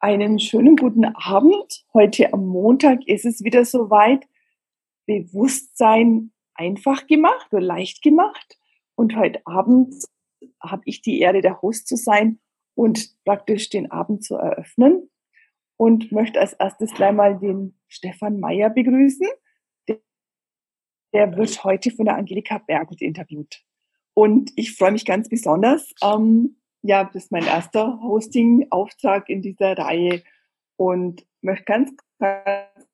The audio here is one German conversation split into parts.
Einen schönen guten Abend. Heute am Montag ist es wieder soweit. Bewusstsein einfach gemacht oder leicht gemacht. Und heute Abend habe ich die Ehre, der Host zu sein und praktisch den Abend zu eröffnen. Und möchte als erstes gleich mal den Stefan Meyer begrüßen. Der, wird heute von der Angelika Bergelt interviewt. Und ich freue mich ganz besonders. Ähm, ja, das ist mein erster Hosting-Auftrag in dieser Reihe und möchte ganz, ganz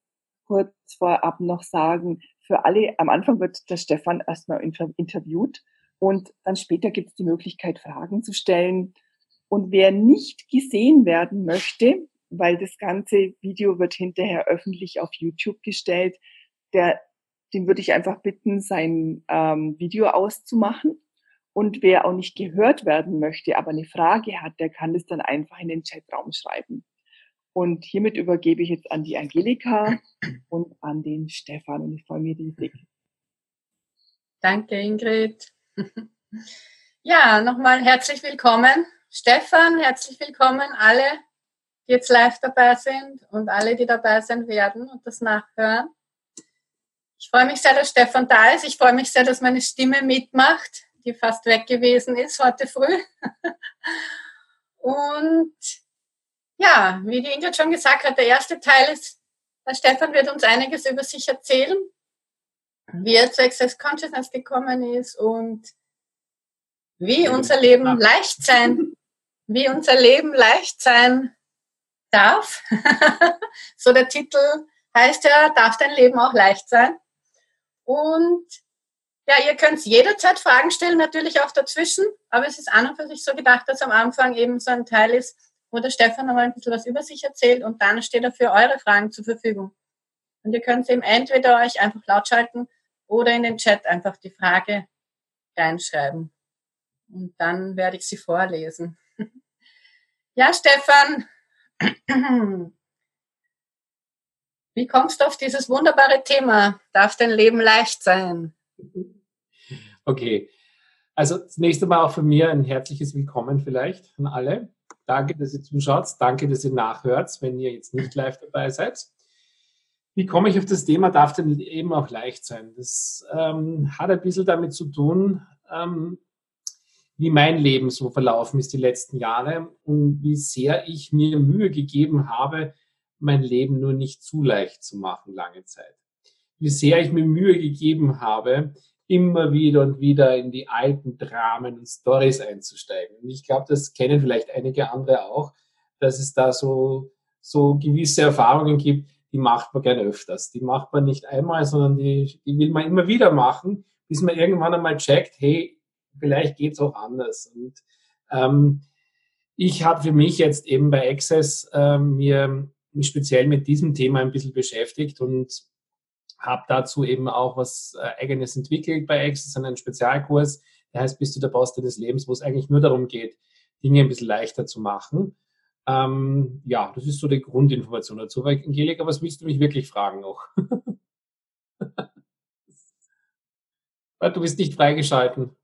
kurz vorab noch sagen, für alle, am Anfang wird der Stefan erstmal interviewt und dann später gibt es die Möglichkeit, Fragen zu stellen. Und wer nicht gesehen werden möchte, weil das ganze Video wird hinterher öffentlich auf YouTube gestellt, der, den würde ich einfach bitten, sein ähm, Video auszumachen und wer auch nicht gehört werden möchte, aber eine Frage hat, der kann es dann einfach in den Chatraum schreiben. Und hiermit übergebe ich jetzt an die Angelika und an den Stefan und ich freue mich riesig. Danke, Ingrid. Ja, nochmal herzlich willkommen. Stefan, herzlich willkommen alle, die jetzt live dabei sind und alle, die dabei sein werden und das nachhören. Ich freue mich sehr, dass Stefan da ist. Ich freue mich sehr, dass meine Stimme mitmacht die fast weg gewesen ist heute früh. Und ja, wie die Ingrid schon gesagt hat, der erste Teil ist, der Stefan wird uns einiges über sich erzählen, wie er zu Access Consciousness gekommen ist und wie unser Leben leicht sein, wie unser Leben leicht sein darf. so der Titel heißt ja, darf dein Leben auch leicht sein? Und ja, ihr könnt jederzeit Fragen stellen, natürlich auch dazwischen, aber es ist an und für sich so gedacht, dass am Anfang eben so ein Teil ist, wo der Stefan nochmal ein bisschen was über sich erzählt und dann steht er für eure Fragen zur Verfügung. Und ihr könnt eben entweder euch einfach laut schalten oder in den Chat einfach die Frage reinschreiben. Und dann werde ich sie vorlesen. ja, Stefan, wie kommst du auf dieses wunderbare Thema? Darf dein Leben leicht sein? Okay. Also zunächst einmal auch von mir ein herzliches Willkommen vielleicht an alle. Danke, dass ihr zuschaut. Danke, dass ihr nachhört, wenn ihr jetzt nicht live dabei seid. Wie komme ich auf das Thema, darf denn eben auch leicht sein? Das ähm, hat ein bisschen damit zu tun, ähm, wie mein Leben so verlaufen ist die letzten Jahre und wie sehr ich mir Mühe gegeben habe, mein Leben nur nicht zu leicht zu machen lange Zeit. Wie sehr ich mir Mühe gegeben habe, immer wieder und wieder in die alten Dramen und Stories einzusteigen. Und ich glaube, das kennen vielleicht einige andere auch, dass es da so, so gewisse Erfahrungen gibt, die macht man gerne öfters. Die macht man nicht einmal, sondern die, die will man immer wieder machen, bis man irgendwann einmal checkt, hey, vielleicht geht's auch anders. Und ähm, ich habe für mich jetzt eben bei Access ähm, mir speziell mit diesem Thema ein bisschen beschäftigt und habe dazu eben auch was äh, eigenes entwickelt bei Access, einen Spezialkurs, der heißt Bist du der Boss des Lebens, wo es eigentlich nur darum geht, Dinge ein bisschen leichter zu machen. Ähm, ja, das ist so die Grundinformation dazu. Aber Angelika, was willst du mich wirklich fragen noch? du bist nicht freigeschalten.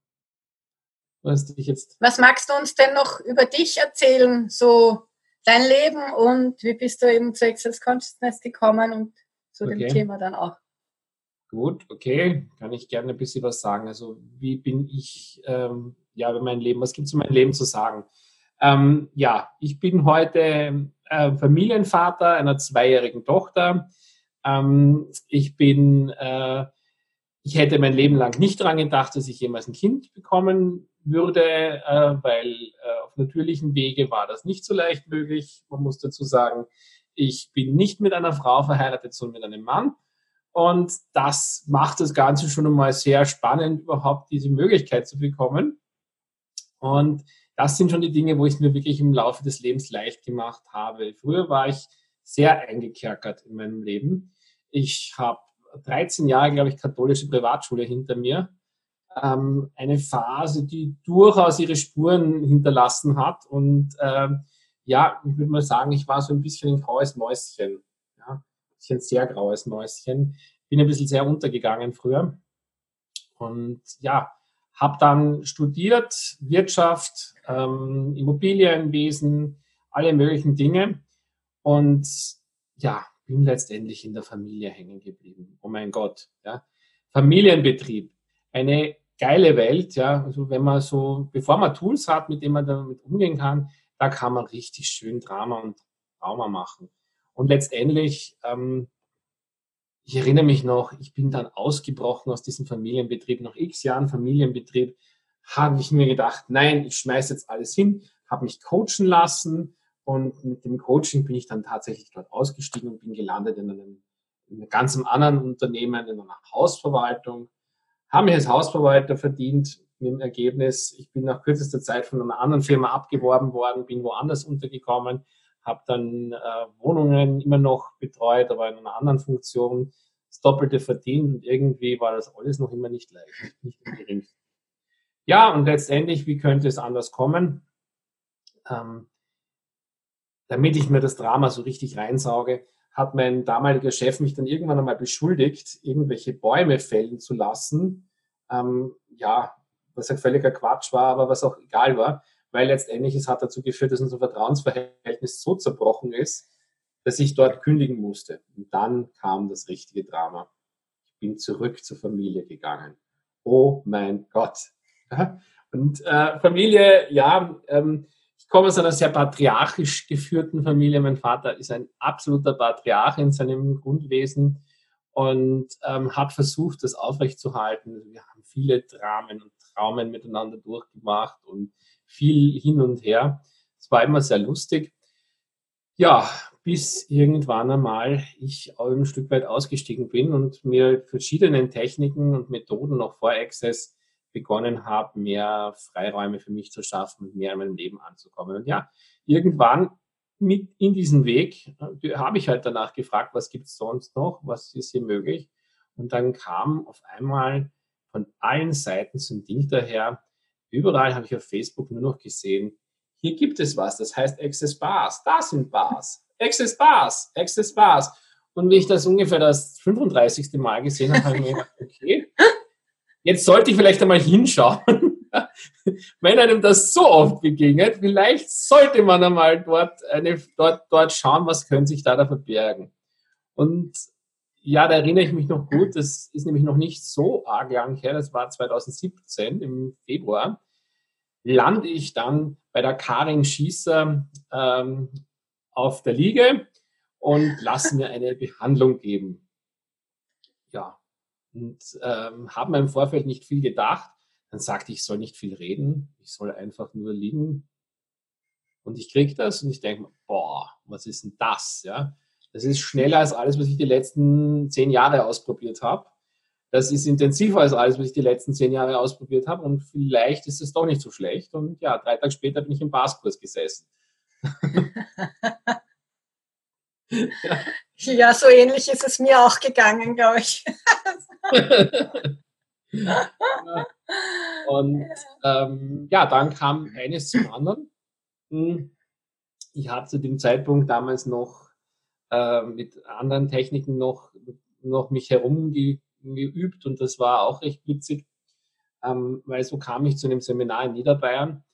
Was, was magst du uns denn noch über dich erzählen? So dein Leben und wie bist du eben zu Access Consciousness gekommen und zu okay. dem Thema dann auch? Gut, okay, kann ich gerne ein bisschen was sagen. Also wie bin ich, ähm, ja, über mein Leben, was gibt es in meinem Leben zu sagen? Ähm, ja, ich bin heute äh, Familienvater einer zweijährigen Tochter. Ähm, ich bin, äh, ich hätte mein Leben lang nicht daran gedacht, dass ich jemals ein Kind bekommen würde, äh, weil äh, auf natürlichem Wege war das nicht so leicht möglich. Man muss dazu sagen, ich bin nicht mit einer Frau verheiratet, sondern mit einem Mann. Und das macht das Ganze schon einmal sehr spannend, überhaupt diese Möglichkeit zu bekommen. Und das sind schon die Dinge, wo ich es mir wirklich im Laufe des Lebens leicht gemacht habe. Früher war ich sehr eingekerkert in meinem Leben. Ich habe 13 Jahre, glaube ich, katholische Privatschule hinter mir. Ähm, eine Phase, die durchaus ihre Spuren hinterlassen hat. Und ähm, ja, ich würde mal sagen, ich war so ein bisschen ein graues Mäuschen ich ein sehr graues Mäuschen. Bin ein bisschen sehr untergegangen früher. Und ja, habe dann studiert Wirtschaft, ähm, Immobilienwesen, alle möglichen Dinge und ja, bin letztendlich in der Familie hängen geblieben. Oh mein Gott, ja. Familienbetrieb, eine geile Welt, ja. Also wenn man so, bevor man Tools hat, mit denen man damit umgehen kann, da kann man richtig schön Drama und Trauma machen. Und letztendlich, ähm, ich erinnere mich noch, ich bin dann ausgebrochen aus diesem Familienbetrieb, nach x Jahren Familienbetrieb, habe ich mir gedacht, nein, ich schmeiße jetzt alles hin, habe mich coachen lassen. Und mit dem Coaching bin ich dann tatsächlich dort ausgestiegen und bin gelandet in einem, in einem ganz anderen Unternehmen, in einer Hausverwaltung, habe mich als Hausverwalter verdient mit dem Ergebnis, ich bin nach kürzester Zeit von einer anderen Firma abgeworben worden, bin woanders untergekommen, habe dann äh, Wohnungen immer noch betreut, aber in einer anderen Funktion, das Doppelte verdient und irgendwie war das alles noch immer nicht leicht, nicht im. Ja, und letztendlich, wie könnte es anders kommen? Ähm, damit ich mir das Drama so richtig reinsauge, hat mein damaliger Chef mich dann irgendwann einmal beschuldigt, irgendwelche Bäume fällen zu lassen. Ähm, ja, was ja völliger Quatsch war, aber was auch egal war, weil letztendlich es hat dazu geführt, dass unser Vertrauensverhältnis so zerbrochen ist, dass ich dort kündigen musste. Und dann kam das richtige Drama. Ich bin zurück zur Familie gegangen. Oh mein Gott. Und äh, Familie, ja, ähm, ich komme aus einer sehr patriarchisch geführten Familie. Mein Vater ist ein absoluter Patriarch in seinem Grundwesen und ähm, hat versucht, das aufrechtzuerhalten. Also wir haben viele Dramen und Traumen miteinander durchgemacht und viel hin und her. Es war immer sehr lustig. Ja, bis irgendwann einmal ich ein Stück weit ausgestiegen bin und mir verschiedenen Techniken und Methoden noch vor Access begonnen habe, mehr Freiräume für mich zu schaffen und mehr in meinem Leben anzukommen. Und ja, irgendwann mit in diesen Weg äh, habe ich halt danach gefragt, was gibt es sonst noch, was ist hier möglich? Und dann kam auf einmal von allen Seiten so ein Ding daher. Überall habe ich auf Facebook nur noch gesehen, hier gibt es was, das heißt Access Bars, da sind Bars, Access Bars, Access Bars. Und wie ich das ungefähr das 35. Mal gesehen habe, habe ich mir gedacht, okay, jetzt sollte ich vielleicht einmal hinschauen. Wenn einem das so oft begegnet, vielleicht sollte man einmal dort, eine, dort, dort schauen, was könnte sich da, da verbergen. Und ja, da erinnere ich mich noch gut. Das ist nämlich noch nicht so arg lang her. Das war 2017 im Februar. Lande ich dann bei der Karin Schießer ähm, auf der Liege und lasse mir eine Behandlung geben. Ja, und ähm, habe mir im Vorfeld nicht viel gedacht. Dann sagte ich, ich soll nicht viel reden, ich soll einfach nur liegen. Und ich kriege das und ich denke, boah, was ist denn das? Ja, das ist schneller als alles, was ich die letzten zehn Jahre ausprobiert habe. Das ist intensiver als alles, was ich die letzten zehn Jahre ausprobiert habe. Und vielleicht ist es doch nicht so schlecht. Und ja, drei Tage später bin ich im Baskurs gesessen. ja. ja, so ähnlich ist es mir auch gegangen, glaube ich. Und ähm, ja, dann kam eines zum anderen. Hm, ich habe zu dem Zeitpunkt damals noch äh, mit anderen Techniken noch, noch mich herumgeübt und das war auch recht witzig, ähm, weil so kam ich zu einem Seminar in Niederbayern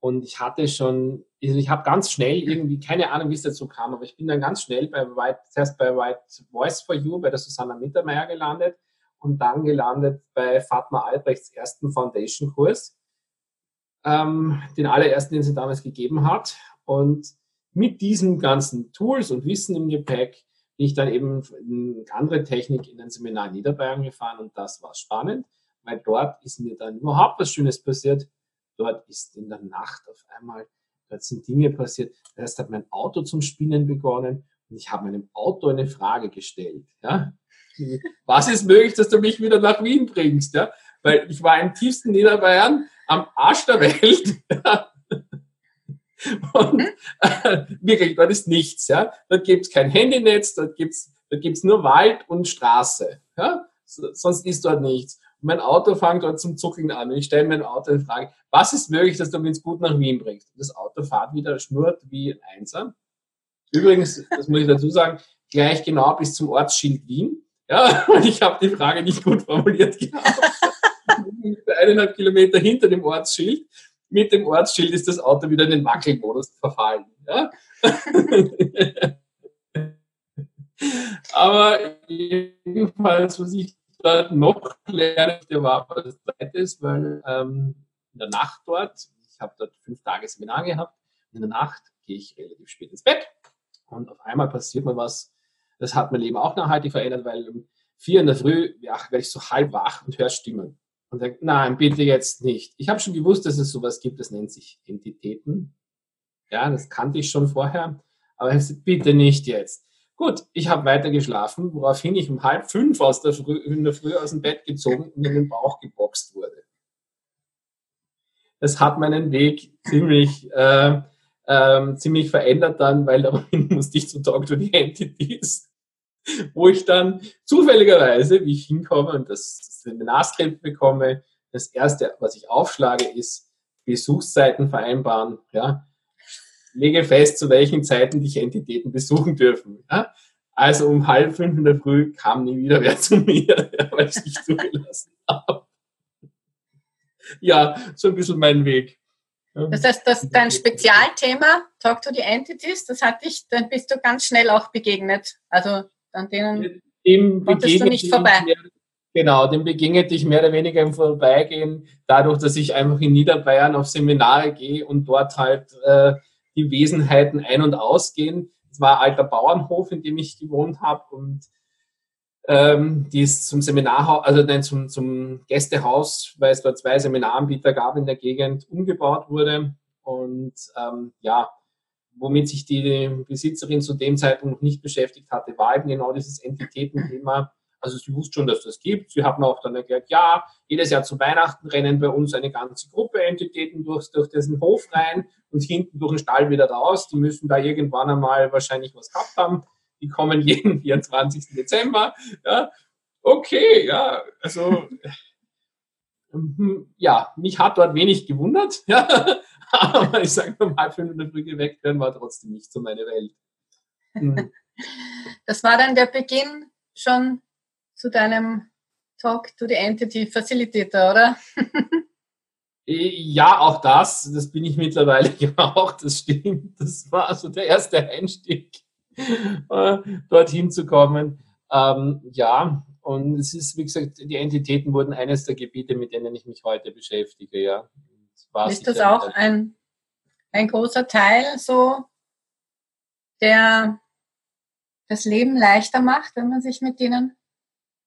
und ich hatte schon, also ich habe ganz schnell irgendwie, keine Ahnung, wie es dazu kam, aber ich bin dann ganz schnell bei White, zuerst bei White Voice for You, bei der Susanna Mittermeier gelandet und dann gelandet bei Fatma Albrechts ersten Foundation-Kurs, ähm, den allerersten, den sie damals gegeben hat. Und mit diesen ganzen Tools und Wissen im Gepäck bin ich dann eben in andere Technik in ein Seminar in Niederbayern gefahren und das war spannend, weil dort ist mir dann überhaupt was Schönes passiert. Dort ist in der Nacht auf einmal, dort sind Dinge passiert. Erst hat mein Auto zum Spinnen begonnen und ich habe meinem Auto eine Frage gestellt. Ja? Was ist möglich, dass du mich wieder nach Wien bringst? Ja? Weil ich war im tiefsten Niederbayern, am Arsch der Welt. Und äh, wirklich, dort ist nichts. Ja? Dort gibt es kein Handynetz, dort gibt es dort gibt's nur Wald und Straße. Ja? So, sonst ist dort nichts. Und mein Auto fängt dort zum Zuckeln an. Und ich stelle mein Auto in Frage, was ist möglich, dass du mich gut nach Wien bringst? Und das Auto fährt wieder, schnurrt wie ein Einser. Übrigens, das muss ich dazu sagen, gleich genau bis zum Ortsschild Wien. Ja, und ich habe die Frage nicht gut formuliert gehabt. eineinhalb Kilometer hinter dem Ortsschild mit dem Ortsschild ist das Auto wieder in den Wackelmodus verfallen. Ja? Aber jedenfalls, was ich dort noch lernte, war was zweites, weil ähm, in der Nacht dort, ich habe dort fünf Tage Seminar gehabt, in der Nacht gehe ich relativ spät ins Bett und auf einmal passiert mir was, das hat mein Leben auch nachhaltig verändert, weil um vier in der Früh ja, werde ich so halb wach und höre Stimmen. Und sage, nein, bitte jetzt nicht. Ich habe schon gewusst, dass es sowas gibt, das nennt sich Entitäten. Ja, das kannte ich schon vorher, aber bitte nicht jetzt. Gut, ich habe weiter geschlafen, woraufhin ich um halb fünf aus der Früh, in der Früh aus dem Bett gezogen und in den Bauch geboxt wurde. Das hat meinen Weg ziemlich, äh, äh, ziemlich verändert dann, weil daraufhin musste ich zu Talk to the Entities, wo ich dann zufälligerweise, wie ich hinkomme und das Seminarskript bekomme, das erste, was ich aufschlage, ist Besuchszeiten vereinbaren. Ja, lege fest, zu welchen Zeiten dich Entitäten besuchen dürfen. Ja? Also um halb fünf in der Früh kam nie wieder wer zu mir, weil ich es nicht zugelassen habe. Ja, so ein bisschen mein Weg. Das heißt, dass dein Spezialthema Talk to the Entities, das hat dich, dann bist du ganz schnell auch begegnet. Also an denen dem konntest du nicht vorbei. Mehr, genau, dem begegnete ich mehr oder weniger im Vorbeigehen, dadurch, dass ich einfach in Niederbayern auf Seminare gehe und dort halt äh, die Wesenheiten ein- und ausgehen. Es war ein alter Bauernhof, in dem ich gewohnt habe und ähm, die ist zum Seminarhaus, also nein, zum, zum Gästehaus, weil es dort zwei Seminaranbieter gab in der Gegend, umgebaut wurde. Und ähm, ja, womit sich die Besitzerin zu dem Zeitpunkt noch nicht beschäftigt hatte, war eben genau dieses Entitätenthema also sie wusste schon, dass das gibt. Sie haben auch dann erklärt, ja, jedes Jahr zu Weihnachten rennen bei uns eine ganze Gruppe Entitäten durch, durch diesen Hof rein und hinten durch den Stall wieder raus. Die müssen da irgendwann einmal wahrscheinlich was gehabt haben. Die kommen jeden 24. Dezember. Ja, okay, ja, also ja, mich hat dort wenig gewundert, ja, aber ich sage mal, halb fünf in der Früh geweckt werden war trotzdem nicht so meine Welt. Hm. Das war dann der Beginn schon zu deinem Talk to the Entity Facilitator, oder? ja, auch das, das bin ich mittlerweile auch, das stimmt. Das war so der erste Einstieg, äh, dorthin zu kommen. Ähm, ja, und es ist, wie gesagt, die Entitäten wurden eines der Gebiete, mit denen ich mich heute beschäftige, ja. Ist das auch ein, ein großer Teil so, der das Leben leichter macht, wenn man sich mit denen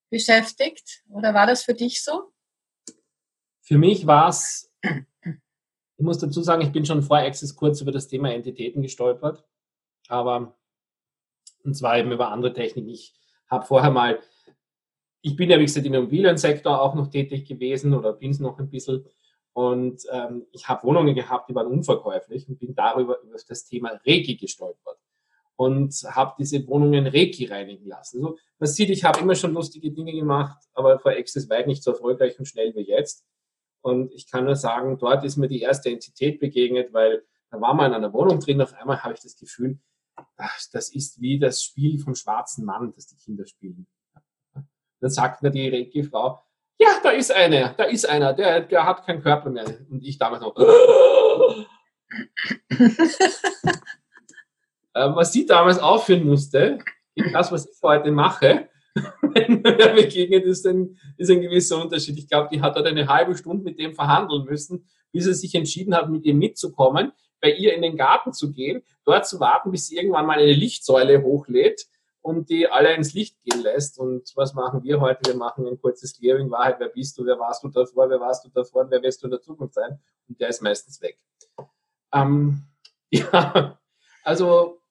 beschäftigt? Oder war das für dich so? Für mich war es, ich muss dazu sagen, ich bin schon vor Access kurz über das Thema Entitäten gestolpert, aber und zwar eben über andere Techniken. Ich habe vorher mal, ich bin ja wie gesagt im Immobiliensektor auch noch tätig gewesen oder bin es noch ein bisschen und ähm, ich habe Wohnungen gehabt, die waren unverkäuflich und bin darüber über das Thema Reiki gestolpert und habe diese Wohnungen Reiki reinigen lassen. Also man sieht, ich habe immer schon lustige Dinge gemacht, aber vor Access weit nicht so erfolgreich und schnell wie jetzt. Und ich kann nur sagen, dort ist mir die erste Entität begegnet, weil da war man in einer Wohnung drin, auf einmal habe ich das Gefühl, ach, das ist wie das Spiel vom schwarzen Mann, das die Kinder spielen. Dann sagt mir die Reiki-Frau, ja, da ist einer, da ist einer, der, der hat keinen Körper mehr. Und ich damals noch, Äh, was sie damals aufführen musste, das, was ich heute mache, wenn mir begegnet, ist ein, ist ein gewisser Unterschied. Ich glaube, die hat dort eine halbe Stunde mit dem verhandeln müssen, bis er sich entschieden hat, mit ihr mitzukommen, bei ihr in den Garten zu gehen, dort zu warten, bis sie irgendwann mal eine Lichtsäule hochlädt und die alle ins Licht gehen lässt. Und was machen wir heute? Wir machen ein kurzes Clearing, Wahrheit, wer bist du, wer warst du davor, wer warst du davor wer wirst du in der Zukunft sein? Und der ist meistens weg. Ähm, ja, also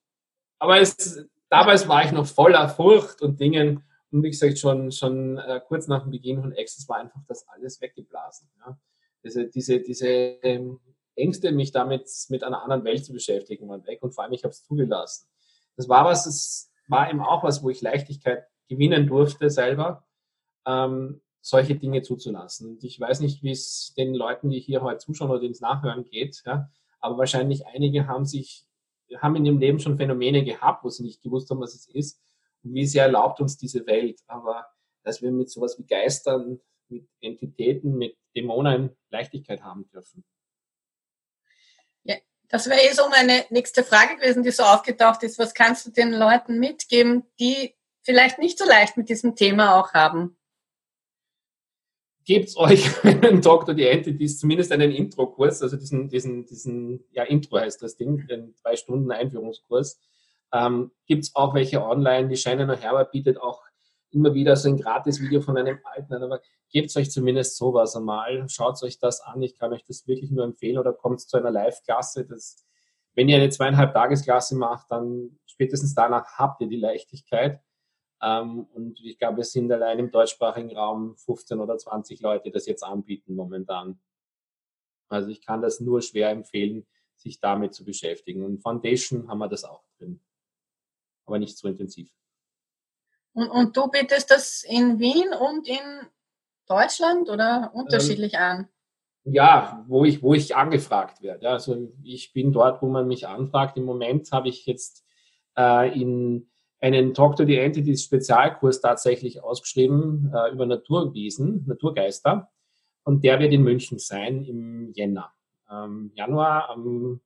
aber es, damals war ich noch voller Furcht und Dingen. Und wie gesagt, schon, schon äh, kurz nach dem Beginn von Access war einfach das alles weggeblasen. Ja. Diese, diese, diese ähm, Ängste, mich damit mit einer anderen Welt zu beschäftigen, waren weg. Und vor allem, ich habe es zugelassen. Das war was, es war eben auch was, wo ich Leichtigkeit gewinnen durfte selber, ähm, solche Dinge zuzulassen. Und ich weiß nicht, wie es den Leuten, die hier heute zuschauen oder ins Nachhören geht, ja, aber wahrscheinlich einige haben sich haben in ihrem Leben schon Phänomene gehabt, wo sie nicht gewusst haben, was es ist. Und wie sehr erlaubt uns diese Welt. Aber dass wir mit sowas wie Geistern, mit Entitäten, mit Dämonen Leichtigkeit haben dürfen. Ja, das wäre eh so meine nächste Frage gewesen, die so aufgetaucht ist. Was kannst du den Leuten mitgeben, die vielleicht nicht so leicht mit diesem Thema auch haben? Gebt euch einen Dr. die Entities, zumindest einen Intro-Kurs, also diesen, diesen, diesen, ja, Intro heißt das Ding, den zwei Stunden Einführungskurs. Ähm, Gibt es auch welche online? Die Scheine noch Herbert bietet auch immer wieder so ein Gratis-Video von einem alten, aber gebt euch zumindest sowas einmal, schaut euch das an. Ich kann euch das wirklich nur empfehlen oder kommt zu einer Live-Klasse. wenn ihr eine zweieinhalb Tagesklasse macht, dann spätestens danach habt ihr die Leichtigkeit. Ähm, und ich glaube, es sind allein im deutschsprachigen Raum 15 oder 20 Leute, die das jetzt anbieten momentan. Also ich kann das nur schwer empfehlen, sich damit zu beschäftigen. Und Foundation haben wir das auch drin, aber nicht so intensiv. Und, und du bietest das in Wien und in Deutschland oder unterschiedlich ähm, an? Ja, wo ich, wo ich angefragt werde. Also ich bin dort, wo man mich anfragt. Im Moment habe ich jetzt äh, in einen Talk to the Entities Spezialkurs tatsächlich ausgeschrieben äh, über Naturwesen, Naturgeister. Und der wird in München sein im Jänner. Ähm, Januar am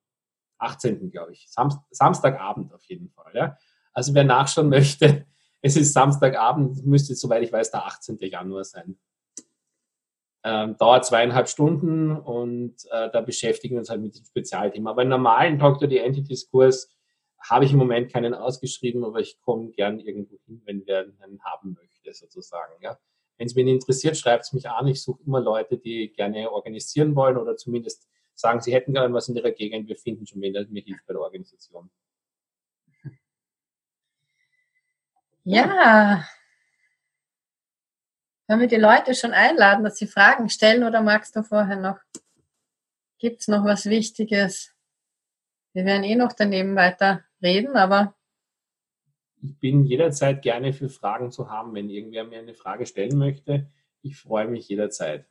18. glaube ich. Samst Samstagabend auf jeden Fall. Ja. Also wer nachschauen möchte, es ist Samstagabend, müsste, soweit ich weiß, der 18. Januar sein. Ähm, dauert zweieinhalb Stunden und äh, da beschäftigen wir uns halt mit dem Spezialthema. Aber im normalen Talk to the Entities Kurs habe ich im Moment keinen ausgeschrieben, aber ich komme gern irgendwo hin, wenn wer einen haben möchte, sozusagen. Ja. Wenn es mich interessiert, schreibt es mich an. Ich suche immer Leute, die gerne organisieren wollen oder zumindest sagen, sie hätten gerne was in ihrer Gegend. Wir finden schon wen, der mir hilft bei der Organisation. Ja. Können wir die Leute schon einladen, dass sie Fragen stellen oder magst du vorher noch? Gibt es noch was Wichtiges? Wir werden eh noch daneben weiter reden, aber. Ich bin jederzeit gerne für Fragen zu haben, wenn irgendwer mir eine Frage stellen möchte. Ich freue mich jederzeit.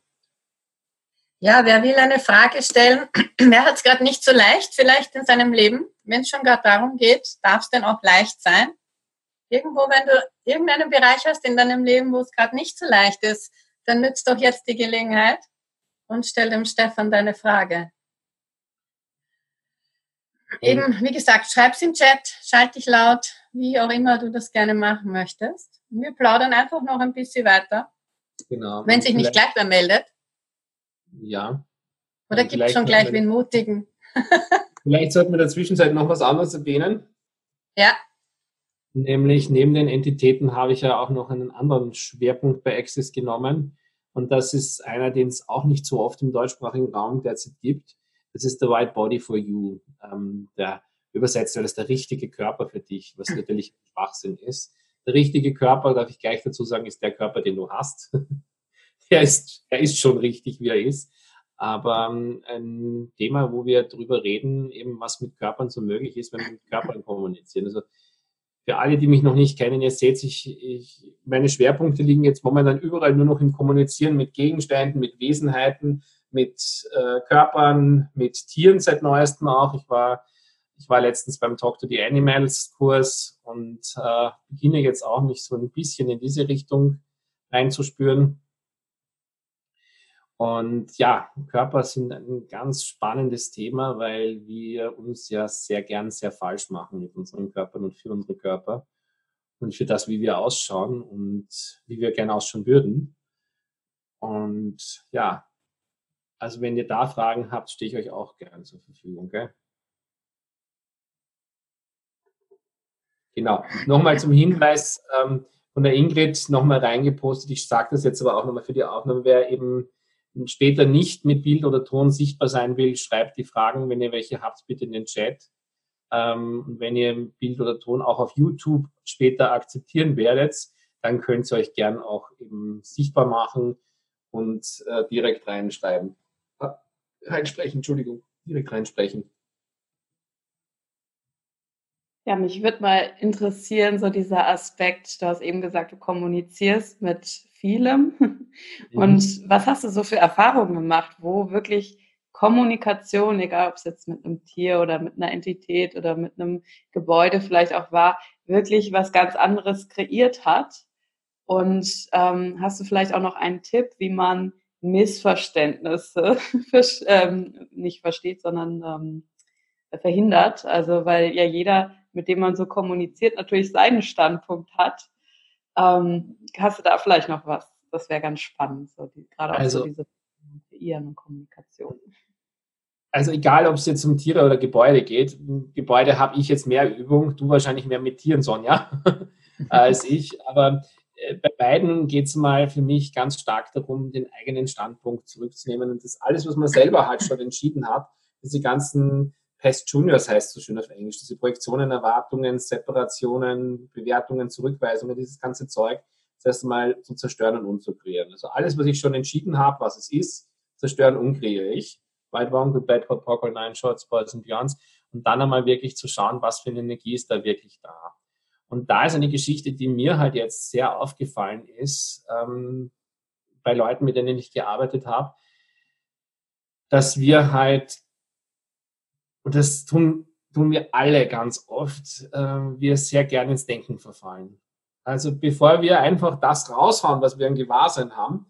Ja, wer will eine Frage stellen? Wer hat es gerade nicht so leicht vielleicht in seinem Leben? Wenn es schon gerade darum geht, darf es denn auch leicht sein? Irgendwo, wenn du irgendeinen Bereich hast in deinem Leben, wo es gerade nicht so leicht ist, dann nützt doch jetzt die Gelegenheit und stell dem Stefan deine Frage. Eben, wie gesagt, schreib's im Chat, schalt dich laut, wie auch immer du das gerne machen möchtest. wir plaudern einfach noch ein bisschen weiter. Genau. Wenn sich nicht gleich wer meldet. Ja. Oder gibt es schon gleich wen mutigen? vielleicht sollten wir in der Zwischenzeit noch was anderes erwähnen. Ja. Nämlich neben den Entitäten habe ich ja auch noch einen anderen Schwerpunkt bei Access genommen. Und das ist einer, den es auch nicht so oft im deutschsprachigen Raum derzeit gibt. Das ist the right body for you. Ähm, der übersetzt das der richtige Körper für dich, was natürlich Schwachsinn ist. Der richtige Körper, darf ich gleich dazu sagen, ist der Körper, den du hast. er, ist, er ist schon richtig, wie er ist. Aber ähm, ein Thema, wo wir darüber reden, eben was mit Körpern so möglich ist, wenn wir mit Körpern kommunizieren. Also für alle, die mich noch nicht kennen, ihr seht, ich, ich, meine Schwerpunkte liegen jetzt momentan überall nur noch im Kommunizieren mit Gegenständen, mit Wesenheiten, mit äh, Körpern, mit Tieren seit neuestem auch. Ich war, ich war letztens beim Talk to the Animals Kurs und äh, beginne jetzt auch mich so ein bisschen in diese Richtung reinzuspüren. Und ja, Körper sind ein ganz spannendes Thema, weil wir uns ja sehr gern sehr falsch machen mit unseren Körpern und für unsere Körper und für das, wie wir ausschauen und wie wir gerne ausschauen würden. Und ja, also wenn ihr da Fragen habt, stehe ich euch auch gern zur Verfügung. Gell? Genau. Nochmal zum Hinweis ähm, von der Ingrid nochmal reingepostet. Ich sage das jetzt aber auch nochmal für die Aufnahme, wer eben später nicht mit Bild oder Ton sichtbar sein will, schreibt die Fragen, wenn ihr welche habt, bitte in den Chat. Ähm, und wenn ihr Bild oder Ton auch auf YouTube später akzeptieren werdet, dann könnt ihr euch gern auch eben sichtbar machen und äh, direkt reinschreiben. Reinsprechen, Entschuldigung, direkt reinsprechen. Ja, mich würde mal interessieren, so dieser Aspekt, du hast eben gesagt, du kommunizierst mit vielem. Mhm. Und was hast du so für Erfahrungen gemacht, wo wirklich Kommunikation, egal ob es jetzt mit einem Tier oder mit einer Entität oder mit einem Gebäude vielleicht auch war, wirklich was ganz anderes kreiert hat? Und ähm, hast du vielleicht auch noch einen Tipp, wie man Missverständnisse ähm, nicht versteht, sondern ähm, verhindert? Also weil ja jeder, mit dem man so kommuniziert, natürlich seinen Standpunkt hat Ähm, hast du da vielleicht noch was? Das wäre ganz spannend, so die, gerade auch also, so diese Kreieren und Kommunikation. Also egal, ob es jetzt um Tiere oder Gebäude geht, Im Gebäude habe ich jetzt mehr Übung, du wahrscheinlich mehr mit Tieren, Sonja, als ich. Aber äh, bei beiden geht es mal für mich ganz stark darum, den eigenen Standpunkt zurückzunehmen und das alles, was man selber halt schon entschieden hat, diese ganzen Pest Juniors heißt so schön auf Englisch, diese Projektionen, Erwartungen, Separationen, Bewertungen, Zurückweisungen, dieses ganze Zeug, das heißt mal zu zerstören und umzukreieren. Also alles, was ich schon entschieden habe, was es ist, zerstören und kreiere ich. White Wrong, Good Bad, Hot Poker, Nine Shots, Boys and Beyonds und dann einmal wirklich zu schauen, was für eine Energie ist da wirklich da. Und da ist eine Geschichte, die mir halt jetzt sehr aufgefallen ist, ähm, bei Leuten, mit denen ich gearbeitet habe, dass wir halt, und das tun, tun wir alle ganz oft, äh, wir sehr gerne ins Denken verfallen. Also bevor wir einfach das raushauen, was wir im Gewahrsein haben,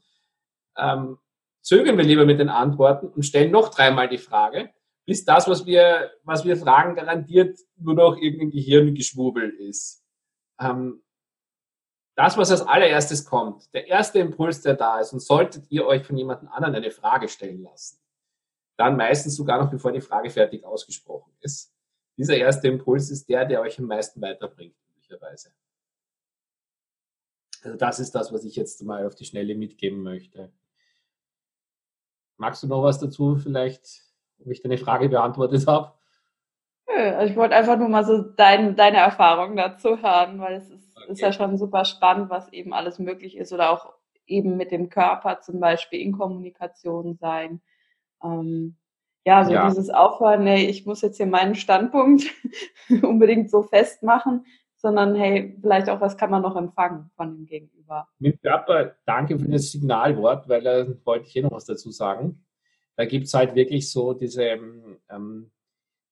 ähm, zögern wir lieber mit den Antworten und stellen noch dreimal die Frage, bis das, was wir, was wir fragen, garantiert nur noch irgendein Gehirngeschwurbel ist ähm, das, was als allererstes kommt, der erste Impuls, der da ist, und solltet ihr euch von jemand anderen eine Frage stellen lassen, dann meistens sogar noch bevor die Frage fertig ausgesprochen ist. Dieser erste Impuls ist der, der euch am meisten weiterbringt, möglicherweise. Also das ist das, was ich jetzt mal auf die Schnelle mitgeben möchte. Magst du noch was dazu vielleicht, ob ich deine Frage beantwortet habe? Also ich wollte einfach nur mal so dein, deine Erfahrung dazu hören, weil es ist, okay. ist ja schon super spannend, was eben alles möglich ist oder auch eben mit dem Körper zum Beispiel in Kommunikation sein. Ähm, ja, so ja. dieses Aufhören, nee, ich muss jetzt hier meinen Standpunkt unbedingt so festmachen, sondern hey, vielleicht auch, was kann man noch empfangen von dem Gegenüber. Mit Körper, danke für das Signalwort, weil da wollte ich hier noch was dazu sagen. Da gibt es halt wirklich so diese ähm,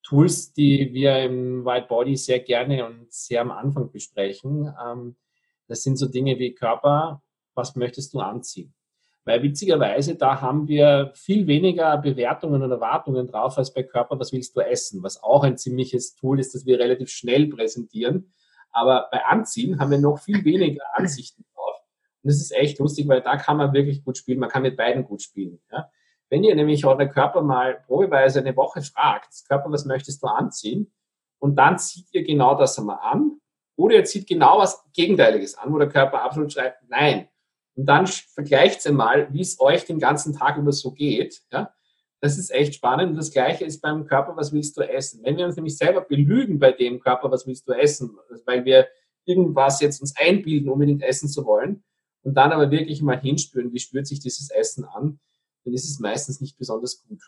Tools, die wir im White Body sehr gerne und sehr am Anfang besprechen. Ähm, das sind so Dinge wie Körper, was möchtest du anziehen? Weil witzigerweise, da haben wir viel weniger Bewertungen und Erwartungen drauf als bei Körper, was willst du essen? Was auch ein ziemliches Tool ist, das wir relativ schnell präsentieren. Aber bei Anziehen haben wir noch viel weniger Ansichten drauf. Und das ist echt lustig, weil da kann man wirklich gut spielen. Man kann mit beiden gut spielen. Ja? Wenn ihr nämlich euren Körper mal probeweise eine Woche fragt, Körper, was möchtest du anziehen? Und dann zieht ihr genau das einmal an. Oder ihr zieht genau was Gegenteiliges an, wo der Körper absolut schreibt, nein. Und dann vergleicht ihr mal, wie es euch den ganzen Tag über so geht. Ja? Das ist echt spannend. Und das Gleiche ist beim Körper, was willst du essen? Wenn wir uns nämlich selber belügen bei dem Körper, was willst du essen? Weil wir irgendwas jetzt uns einbilden, unbedingt essen zu wollen. Und dann aber wirklich mal hinspüren, wie spürt sich dieses Essen an? dann ist es meistens nicht besonders gut.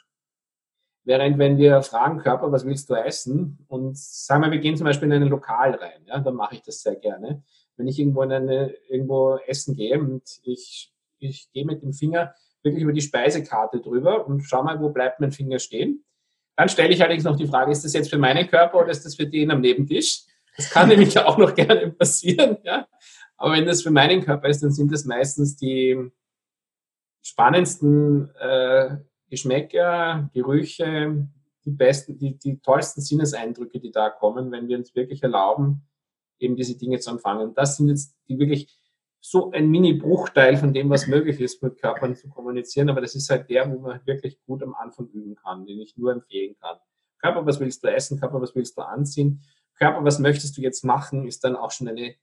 Während wenn wir fragen, Körper, was willst du essen? Und sagen wir, wir gehen zum Beispiel in ein Lokal rein, ja, dann mache ich das sehr gerne. Wenn ich irgendwo in eine, irgendwo essen gehe und ich, ich gehe mit dem Finger wirklich über die Speisekarte drüber und schau mal, wo bleibt mein Finger stehen. Dann stelle ich allerdings noch die Frage, ist das jetzt für meinen Körper oder ist das für den am Nebentisch? Das kann nämlich auch noch gerne passieren, ja. Aber wenn das für meinen Körper ist, dann sind das meistens die, spannendsten äh, Geschmäcker, Gerüche, die besten, die, die tollsten Sinneseindrücke, die da kommen, wenn wir uns wirklich erlauben, eben diese Dinge zu empfangen. Das sind jetzt die wirklich so ein Mini-Bruchteil von dem, was möglich ist, mit Körpern zu kommunizieren, aber das ist halt der, wo man wirklich gut am Anfang üben kann, den ich nur empfehlen kann. Körper, was willst du essen? Körper, was willst du anziehen? Körper, was möchtest du jetzt machen? Ist dann auch schon eine,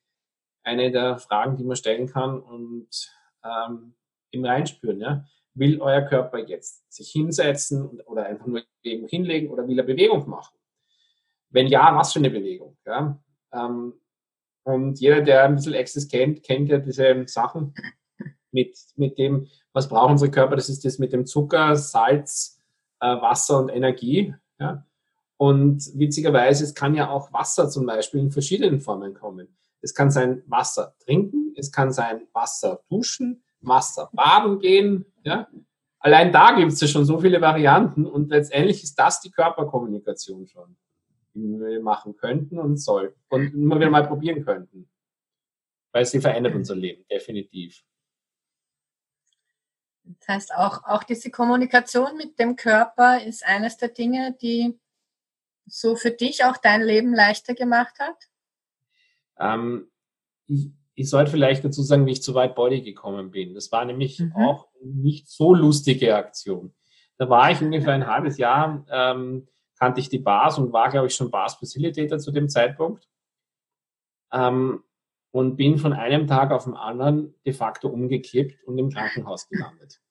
eine der Fragen, die man stellen kann. Und ähm, im Reinspüren. Ja? Will euer Körper jetzt sich hinsetzen oder einfach nur irgendwo hinlegen oder will er Bewegung machen? Wenn ja, was für eine Bewegung? Ja? Ähm, und jeder, der ein bisschen Access kennt, kennt ja diese Sachen mit, mit dem, was braucht unser Körper? Das ist das mit dem Zucker, Salz, äh, Wasser und Energie. Ja? Und witzigerweise, es kann ja auch Wasser zum Beispiel in verschiedenen Formen kommen. Es kann sein Wasser trinken, es kann sein Wasser duschen, Wasser baden gehen. Ja? Allein da gibt es ja schon so viele Varianten und letztendlich ist das die Körperkommunikation schon, wir machen könnten und sollten und immer wieder mal probieren könnten. Weil sie verändert unser Leben, definitiv. Das heißt, auch, auch diese Kommunikation mit dem Körper ist eines der Dinge, die so für dich auch dein Leben leichter gemacht hat? Ähm, ich, ich sollte vielleicht dazu sagen, wie ich zu White Body gekommen bin. Das war nämlich mhm. auch nicht so lustige Aktion. Da war ich ungefähr ein halbes Jahr, ähm, kannte ich die Bars und war, glaube ich, schon Bars Facilitator zu dem Zeitpunkt. Ähm, und bin von einem Tag auf den anderen de facto umgekippt und im Krankenhaus gelandet.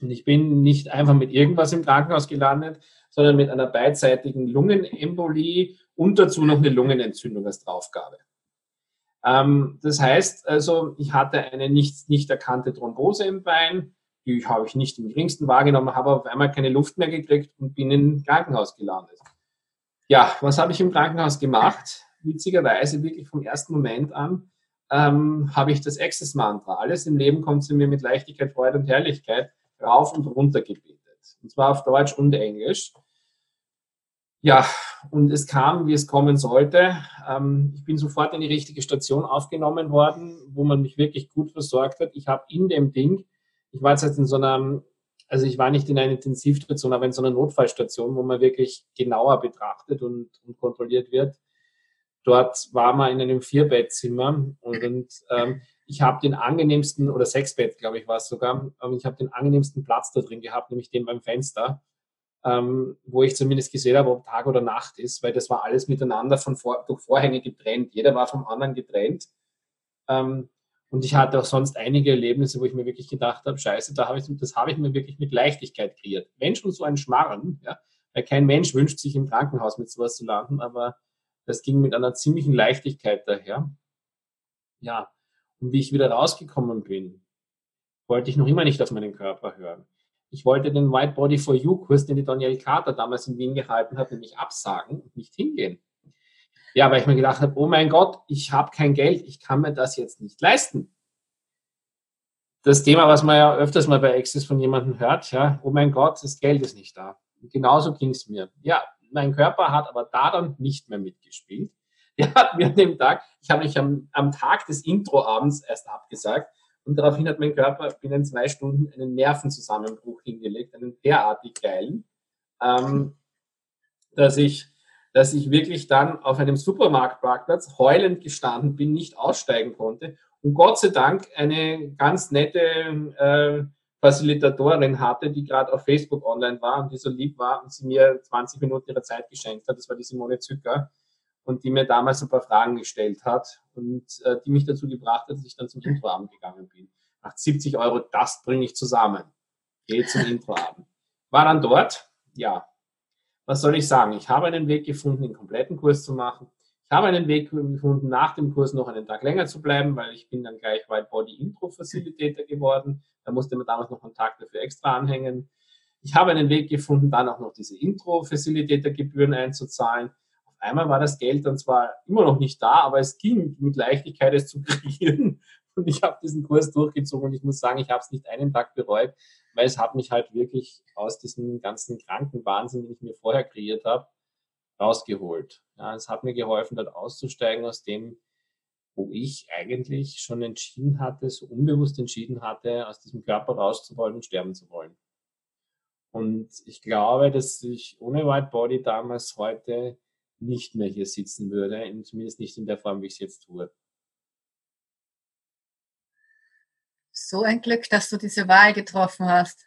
Und ich bin nicht einfach mit irgendwas im Krankenhaus gelandet, sondern mit einer beidseitigen Lungenembolie und dazu noch eine Lungenentzündung als Draufgabe. Ähm, das heißt also, ich hatte eine nicht, nicht erkannte Thrombose im Bein, die habe ich nicht im geringsten wahrgenommen, habe auf einmal keine Luft mehr gekriegt und bin im Krankenhaus gelandet. Ja, was habe ich im Krankenhaus gemacht? witzigerweise wirklich vom ersten Moment an ähm, habe ich das Access-Mantra. Alles im Leben kommt zu mir mit Leichtigkeit, Freude und Herrlichkeit rauf und runter gebetet. Und zwar auf Deutsch und Englisch. Ja, und es kam, wie es kommen sollte. Ähm, ich bin sofort in die richtige Station aufgenommen worden, wo man mich wirklich gut versorgt hat. Ich habe in dem Ding, ich war jetzt in so einer, also ich war nicht in einer Intensivstation, aber in so einer Notfallstation, wo man wirklich genauer betrachtet und, und kontrolliert wird. Dort war man in einem Vierbettzimmer und, und ähm, ich habe den angenehmsten, oder Sechsbett, glaube ich, war es sogar, ähm, ich habe den angenehmsten Platz da drin gehabt, nämlich den beim Fenster, ähm, wo ich zumindest gesehen habe, ob Tag oder Nacht ist, weil das war alles miteinander von vor, durch Vorhänge getrennt. Jeder war vom anderen getrennt. Ähm, und ich hatte auch sonst einige Erlebnisse, wo ich mir wirklich gedacht habe, scheiße, da hab ich, das habe ich mir wirklich mit Leichtigkeit kreiert. Wenn schon so ein Schmarren, ja, weil kein Mensch wünscht sich im Krankenhaus mit sowas zu landen, aber das ging mit einer ziemlichen Leichtigkeit daher. Ja, und wie ich wieder rausgekommen bin, wollte ich noch immer nicht auf meinen Körper hören. Ich wollte den White Body for You Kurs, den die Danielle Carter damals in Wien gehalten hat, nämlich absagen und nicht hingehen. Ja, weil ich mir gedacht habe, oh mein Gott, ich habe kein Geld, ich kann mir das jetzt nicht leisten. Das Thema, was man ja öfters mal bei Access von jemandem hört, ja, oh mein Gott, das Geld ist nicht da. Und genauso ging es mir. Ja, mein Körper hat aber da dann nicht mehr mitgespielt. Der hat mir an dem Tag, ich habe mich am, am Tag des Introabends erst abgesagt und daraufhin hat mein Körper binnen zwei Stunden einen Nervenzusammenbruch hingelegt, einen derartig geilen, ähm, dass ich dass ich wirklich dann auf einem Supermarktparkplatz heulend gestanden bin, nicht aussteigen konnte und Gott sei Dank eine ganz nette äh, Facilitatorin hatte, die gerade auf Facebook online war und die so lieb war und sie mir 20 Minuten ihrer Zeit geschenkt hat. Das war die Simone Zücker und die mir damals ein paar Fragen gestellt hat und äh, die mich dazu gebracht hat, dass ich dann zum Introabend gegangen bin. Nach 70 Euro, das bringe ich zusammen. Gehe zum Introabend. War dann dort, ja. Was soll ich sagen? Ich habe einen Weg gefunden, den kompletten Kurs zu machen. Ich habe einen Weg gefunden, nach dem Kurs noch einen Tag länger zu bleiben, weil ich bin dann gleich White Body Intro Facilitator geworden. Da musste man damals noch einen Tag dafür extra anhängen. Ich habe einen Weg gefunden, dann auch noch diese Intro Facilitator Gebühren einzuzahlen. Auf einmal war das Geld dann zwar immer noch nicht da, aber es ging mit Leichtigkeit es zu kreieren. Und ich habe diesen Kurs durchgezogen und ich muss sagen, ich habe es nicht einen Tag bereut, weil es hat mich halt wirklich aus diesem ganzen kranken Wahnsinn, den ich mir vorher kreiert habe, rausgeholt. Ja, es hat mir geholfen, dort auszusteigen aus dem, wo ich eigentlich schon entschieden hatte, so unbewusst entschieden hatte, aus diesem Körper rauszuwollen und sterben zu wollen. Und ich glaube, dass ich ohne White Body damals heute nicht mehr hier sitzen würde, zumindest nicht in der Form, wie ich es jetzt tue. So ein Glück, dass du diese Wahl getroffen hast.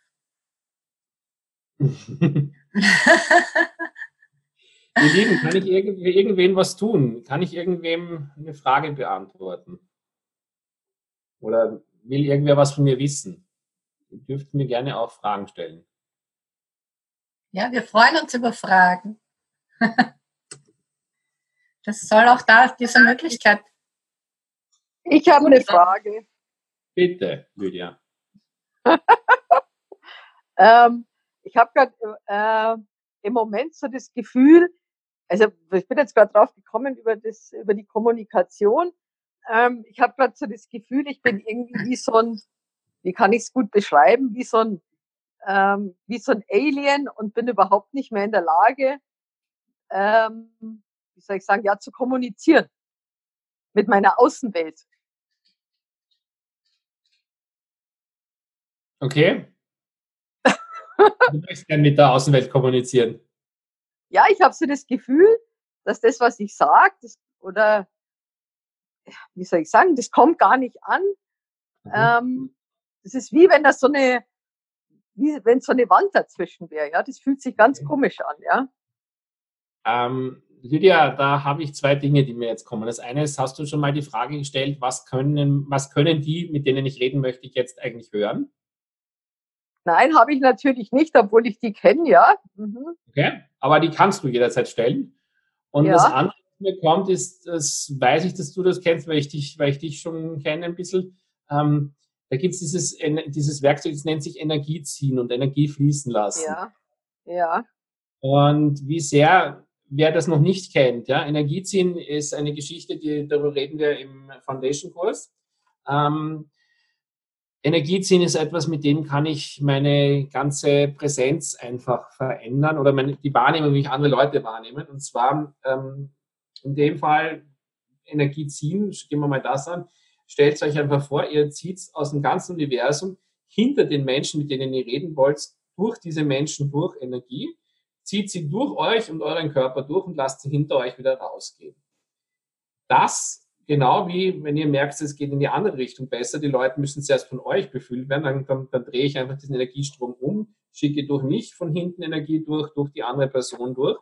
Ihr Lieben, kann ich irgendwie, irgendwen was tun? Kann ich irgendwem eine Frage beantworten? Oder will irgendwer was von mir wissen? Ihr dürft mir gerne auch Fragen stellen. Ja, wir freuen uns über Fragen. Das soll auch da diese Möglichkeit. Ich habe eine Frage. Bitte, Lydia. ähm, ich habe gerade äh, im Moment so das Gefühl, also ich bin jetzt gerade drauf gekommen über das, über die Kommunikation. Ähm, ich habe gerade so das Gefühl, ich bin irgendwie wie so ein, wie kann ich es gut beschreiben, wie so ein, ähm, wie so ein Alien und bin überhaupt nicht mehr in der Lage, ähm, wie soll ich sagen, ja, zu kommunizieren mit meiner Außenwelt. Okay. Du möchtest gerne mit der Außenwelt kommunizieren ja, ich habe so das Gefühl, dass das, was ich sage, oder wie soll ich sagen, das kommt gar nicht an. Mhm. Ähm, das ist wie wenn das so eine, wie wenn so eine Wand dazwischen wäre, ja. Das fühlt sich ganz okay. komisch an, ja. Ähm, Lydia, da habe ich zwei Dinge, die mir jetzt kommen. Das eine ist, hast du schon mal die Frage gestellt, was können, was können die, mit denen ich reden möchte, jetzt eigentlich hören? Nein, habe ich natürlich nicht, obwohl ich die kenne, ja. Mhm. Okay, aber die kannst du jederzeit stellen. Und ja. das andere, was mir kommt, ist, das weiß ich, dass du das kennst, weil ich dich, weil ich dich schon kenne ein bisschen. Ähm, da gibt es dieses, dieses Werkzeug, das nennt sich Energie ziehen und Energie fließen lassen. Ja, ja. Und wie sehr, wer das noch nicht kennt, ja, Energie ziehen ist eine Geschichte, die, darüber reden wir im Foundation-Kurs. Ähm, Energieziehen ist etwas, mit dem kann ich meine ganze Präsenz einfach verändern oder meine, die Wahrnehmung, wie ich andere Leute wahrnehme. Und zwar ähm, in dem Fall Energieziehen, gehen wir mal das an, stellt euch einfach vor, ihr zieht aus dem ganzen Universum hinter den Menschen, mit denen ihr reden wollt, durch diese Menschen durch Energie, zieht sie durch euch und euren Körper durch und lasst sie hinter euch wieder rausgehen. Das Genau wie, wenn ihr merkt, es geht in die andere Richtung besser, die Leute müssen zuerst von euch befüllt werden, dann, dann, dann drehe ich einfach diesen Energiestrom um, schicke durch mich von hinten Energie durch, durch die andere Person durch.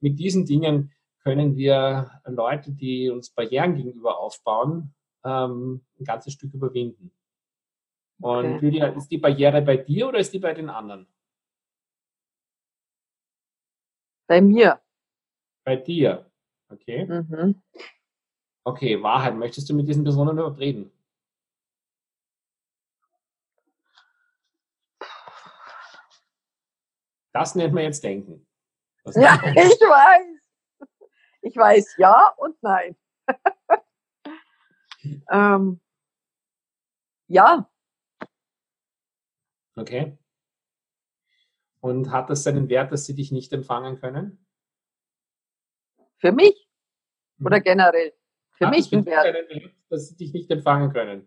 Mit diesen Dingen können wir Leute, die uns Barrieren gegenüber aufbauen, ähm, ein ganzes Stück überwinden. Und okay. Lydia, ist die Barriere bei dir oder ist die bei den anderen? Bei mir. Bei dir. Okay. Mhm. Okay, Wahrheit. Möchtest du mit diesen Personen überhaupt reden? Das nennt man jetzt Denken. ja, ich weiß. Ich weiß ja und nein. ähm, ja. Okay. Und hat das seinen Wert, dass sie dich nicht empfangen können? Für mich? Oder hm. generell? Für Hat mich ein Wert. Dass sie dich nicht empfangen können.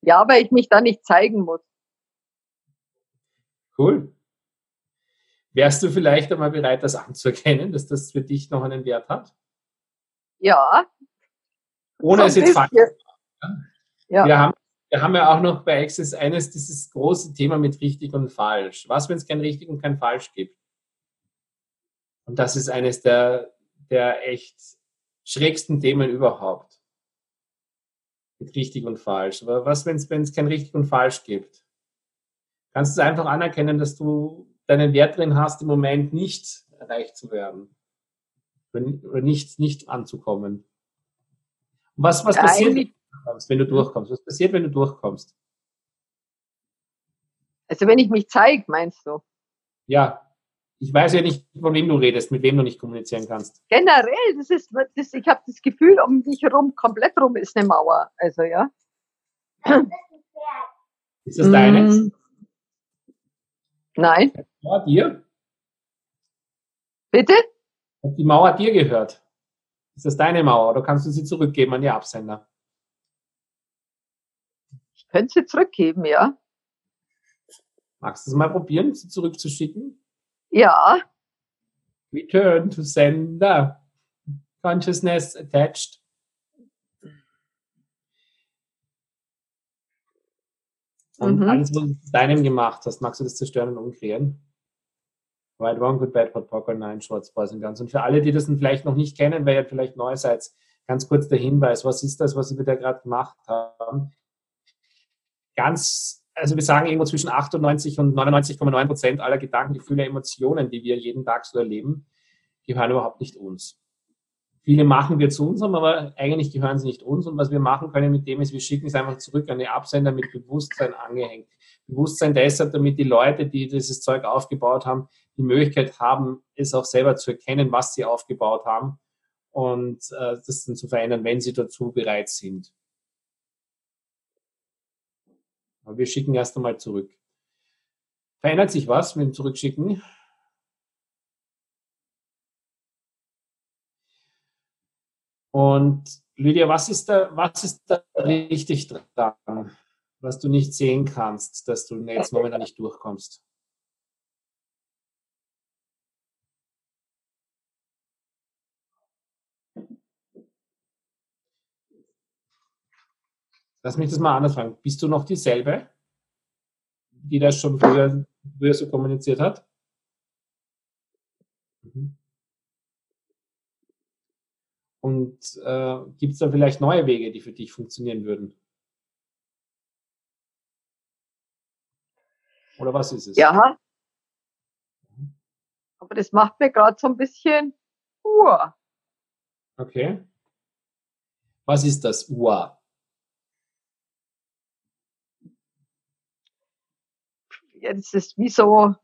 Ja, weil ich mich da nicht zeigen muss. Cool. Wärst du vielleicht einmal bereit, das anzuerkennen, dass das für dich noch einen Wert hat? Ja. Ohne es jetzt falsch ja. Wir, haben, wir haben ja auch noch bei Access eines, dieses große Thema mit richtig und falsch. Was, wenn es kein richtig und kein falsch gibt? Und das ist eines der, der echt schrägsten Themen überhaupt. Mit richtig und falsch. Aber was, wenn es kein richtig und falsch gibt? Kannst du einfach anerkennen, dass du deinen Wert drin hast, im Moment nicht erreicht zu werden? Oder nicht, nicht anzukommen? Und was, was passiert, wenn du durchkommst? Was passiert, wenn du durchkommst? Also wenn ich mich zeige, meinst du? Ja, ich weiß ja nicht, von wem du redest, mit wem du nicht kommunizieren kannst. Generell, das ist, das, ich habe das Gefühl, um mich herum, komplett rum ist eine Mauer. Also ja. Ist das deines? Mm. Nein. Die Mauer dir? Bitte? Hat die Mauer dir gehört? Ist das deine Mauer oder kannst du sie zurückgeben an die Absender? Ich könnte sie zurückgeben, ja. Magst du es mal probieren, sie zurückzuschicken? Ja. Return to sender. Consciousness attached. Und mhm. alles, was du deinem gemacht hast, magst du das zerstören und umkreieren? Right, wrong, good, bad, hot, poker, nein, shorts, boys and guns. Und für alle, die das vielleicht noch nicht kennen, weil ihr vielleicht neu seid, ganz kurz der Hinweis, was ist das, was wir da gerade gemacht haben? Ganz also wir sagen irgendwo zwischen 98 und 99,9 Prozent aller Gedanken, Gefühle, Emotionen, die wir jeden Tag so erleben, gehören überhaupt nicht uns. Viele machen wir zu unserem, aber eigentlich gehören sie nicht uns. Und was wir machen können mit dem ist, wir schicken es einfach zurück an die Absender mit Bewusstsein angehängt. Bewusstsein deshalb, damit die Leute, die dieses Zeug aufgebaut haben, die Möglichkeit haben, es auch selber zu erkennen, was sie aufgebaut haben und äh, das dann zu verändern, wenn sie dazu bereit sind. Aber wir schicken erst einmal zurück. Verändert sich was mit dem Zurückschicken? Und Lydia, was ist da, was ist da richtig dran, was du nicht sehen kannst, dass du jetzt momentan nicht durchkommst? Lass mich das mal anders fragen. Bist du noch dieselbe, die das schon früher, früher so kommuniziert hat? Mhm. Und äh, gibt es da vielleicht neue Wege, die für dich funktionieren würden? Oder was ist es? Ja. Aber das macht mir gerade so ein bisschen Uhr. Okay. Was ist das Uhr? Das ist wie so,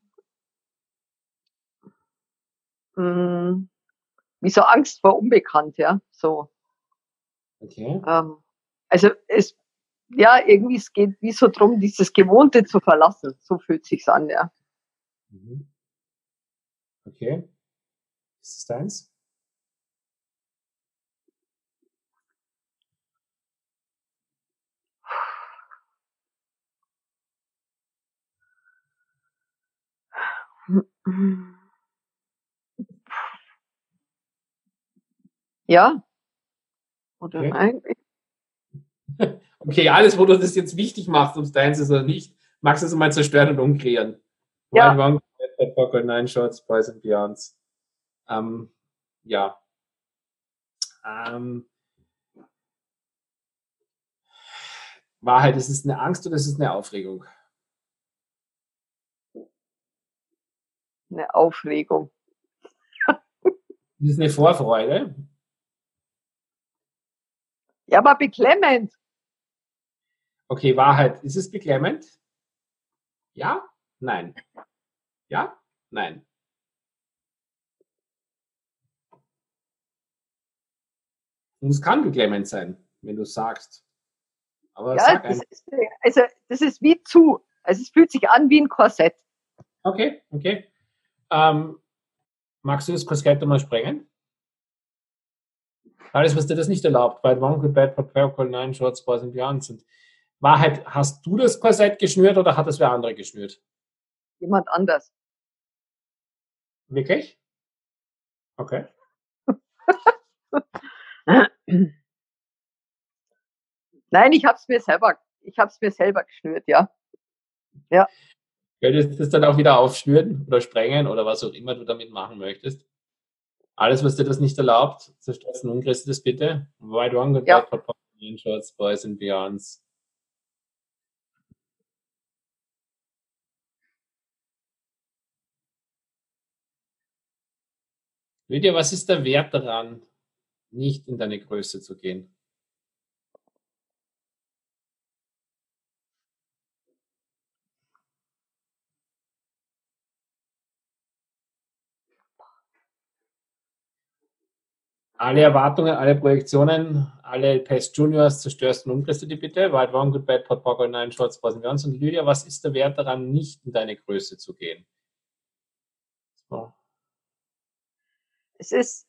mh, hm, wie so Angst vor Unbekannt, ja, so. Okay. Ähm, also es, ja, irgendwie es geht wie so drum, dieses Gewohnte zu verlassen. So fühlt sich's an, ja. Mhm. Okay. Ist es deins? Ja. Oder Okay. nein? Okay, alles, wo du das jetzt wichtig machst, ob es deins ist oder nicht, magst du es mal zerstören und umkreieren. Ja. One, Poker, Nine Shots, Boys and Beyonds. Ähm, ja. Ähm, Wahrheit, ist es eine Angst oder ist es eine Aufregung? Eine Aufregung. Ist es eine Vorfreude? Ja, aber beklemmend. Okay, Wahrheit, ist es beklemmend? Ja? Nein. Ja? Nein. Und es kann beklemmend sein, wenn du sagst. Aber Ja, sag das ist, also das ist wie zu. Also es fühlt sich an wie ein Korsett. Okay, okay. Ähm, magst du das Korsett mal sprengen? Alles, was dir das nicht erlaubt, bei One Good Bad, Bad Purple, Nine Shorts, Boys and Beyond sind. Wahrheit, hast du das Korsett geschnürt oder hat das wer andere geschnürt? Jemand anders. Wirklich? Okay. Nein, ich habe es mir selber, ich habe es mir selber geschnürt, ja. Könntest du das dann auch wieder aufschnüren oder sprengen oder was auch immer du damit machen möchtest? Alles, was dir das nicht erlaubt, zerstörst und umkriegst du das bitte. White One, Good Ja. Bad, Shorts, Boys and Beyonds. Lydia, was ist der Wert daran, nicht in deine Größe zu gehen? Alle Erwartungen, alle Projektionen, alle Pest Juniors zerstörst und umkriegst du die bitte. White One, Good Bad, Pot Poker, Nine Shorts, Boys and Beyonds. Und Lydia, was ist der Wert daran, nicht in deine Größe zu gehen? So. Es ist,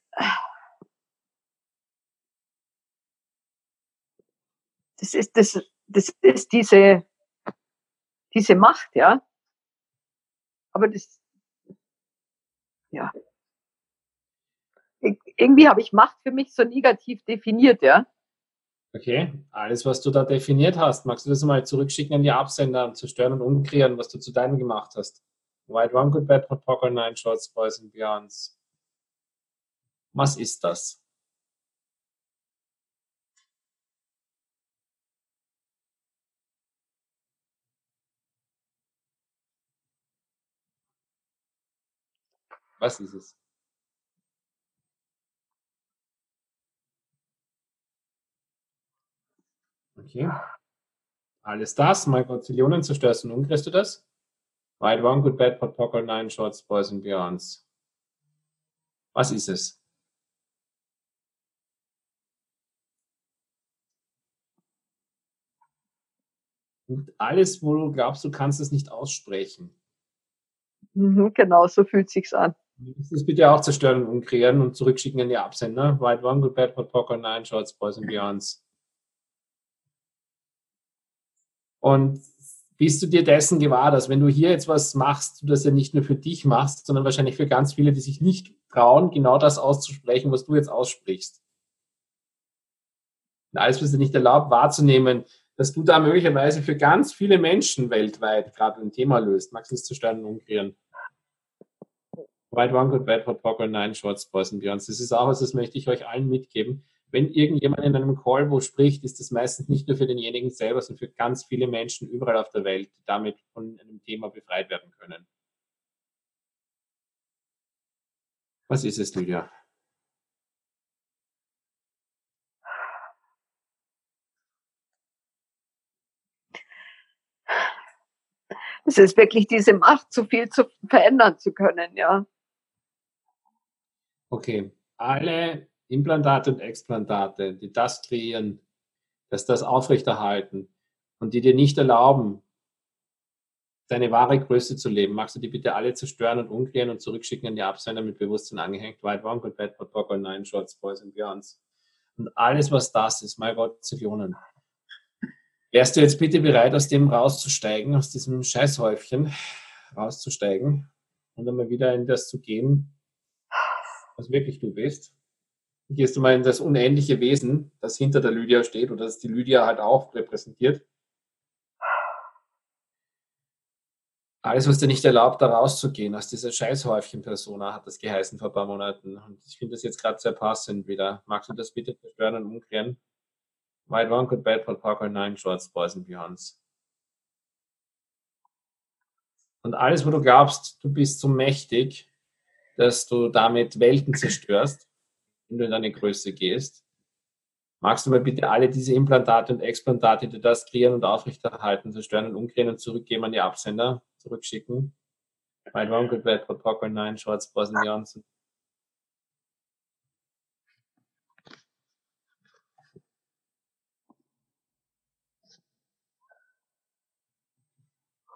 das ist, das, das ist diese, diese Macht, ja. Aber das, ja. Ir- Irgendwie habe ich Macht für mich so negativ definiert, ja. Okay, alles, was du da definiert hast, magst du das mal zurückschicken an die Absender und zerstören und umkreieren, was du zu deinem gemacht hast? White One, Good Bad, Poker, Nine Shorts, Boys and Beyonds. Was ist das? Was ist es? Okay. Alles das, mal Gazillionen zerstörst und umkriegst du das? White One, Good Bad, Pot Poker, Nine Shorts, Boys and Beyonds. Was ist es? Und alles, wo du glaubst, du kannst es nicht aussprechen. Mhm, genau, so fühlt sich's an. Das bitte auch zerstören und umkreieren und zurückschicken an die Absender. White One, Good Bad, Pot Poker, Nine Shorts, Boys and Beyonds. Und bist du dir dessen gewahr, dass wenn du hier jetzt was machst, du das ja nicht nur für dich machst, sondern wahrscheinlich für ganz viele, die sich nicht trauen, genau das auszusprechen, was du jetzt aussprichst. Und alles, was dir nicht erlaubt, wahrzunehmen, dass du da möglicherweise für ganz viele Menschen weltweit gerade ein Thema löst. Magst du es zerstören und umkreieren? White One Good Bad Hot Poker Nine Shorts Boys and Beyonds. Das ist auch was, das möchte ich euch allen mitgeben. Wenn irgendjemand in einem Call wo spricht, ist das meistens nicht nur für denjenigen selber, sondern für ganz viele Menschen überall auf der Welt, die damit von einem Thema befreit werden können. Was ist es, Lydia? Es ist wirklich diese Macht, so viel zu verändern zu können, ja. Okay, alle Implantate und Explantate, die das kreieren, dass das aufrechterhalten und die dir nicht erlauben, deine wahre Größe zu leben, magst du die bitte alle zerstören und umklären und zurückschicken an die Absender mit Bewusstsein angehängt, White One, Good Bad, Bad, Bad, Nine Shorts, Boys and Beyonds. Und alles, was das ist, mein Gott, Zillionen. Wärst du jetzt bitte bereit, aus dem rauszusteigen, aus diesem Scheißhäufchen rauszusteigen und einmal wieder in das zu gehen, was wirklich du bist. Gehst du mal in das unendliche Wesen, das hinter der Lydia steht oder das die Lydia halt auch repräsentiert. Alles, was dir nicht erlaubt, da rauszugehen, aus dieser Scheißhäufchen-Persona, hat das geheißen vor ein paar Monaten. Und ich finde das jetzt gerade sehr passend wieder. Magst du das bitte zerstören und umkehren? White One Good Bad for Parker Nine Shorts Boys and Beyonds. Und alles, wo du glaubst, du bist so mächtig, dass du damit Welten zerstörst, wenn du in deine Größe gehst. Magst du mal bitte alle diese Implantate und Explantate, die das kreieren und aufrechterhalten, zerstören und umdrehen und zurückgeben an die Absender, zurückschicken? My Wrong Good Bad Protocol 9 Shorts Boston Johnson.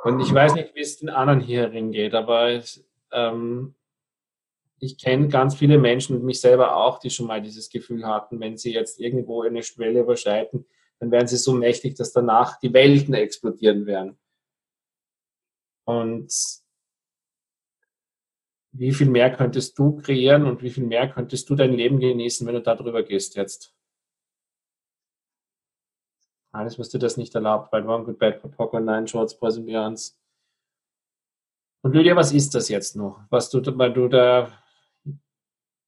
Und ich weiß nicht, wie es den anderen hier geht, aber ähm, ich kenne ganz viele Menschen und mich selber auch, die schon mal dieses Gefühl hatten, wenn sie jetzt irgendwo eine Schwelle überschreiten, dann werden sie so mächtig, dass danach die Welten explodieren werden. Und wie viel mehr könntest du kreieren und wie viel mehr könntest du dein Leben genießen, wenn du da drüber gehst jetzt? Alles, was dir das nicht erlaubt, weil One Good Bad for Poker, Nine Shorts, Beyonds. Und Lydia, was ist das jetzt noch? Was du, weil du da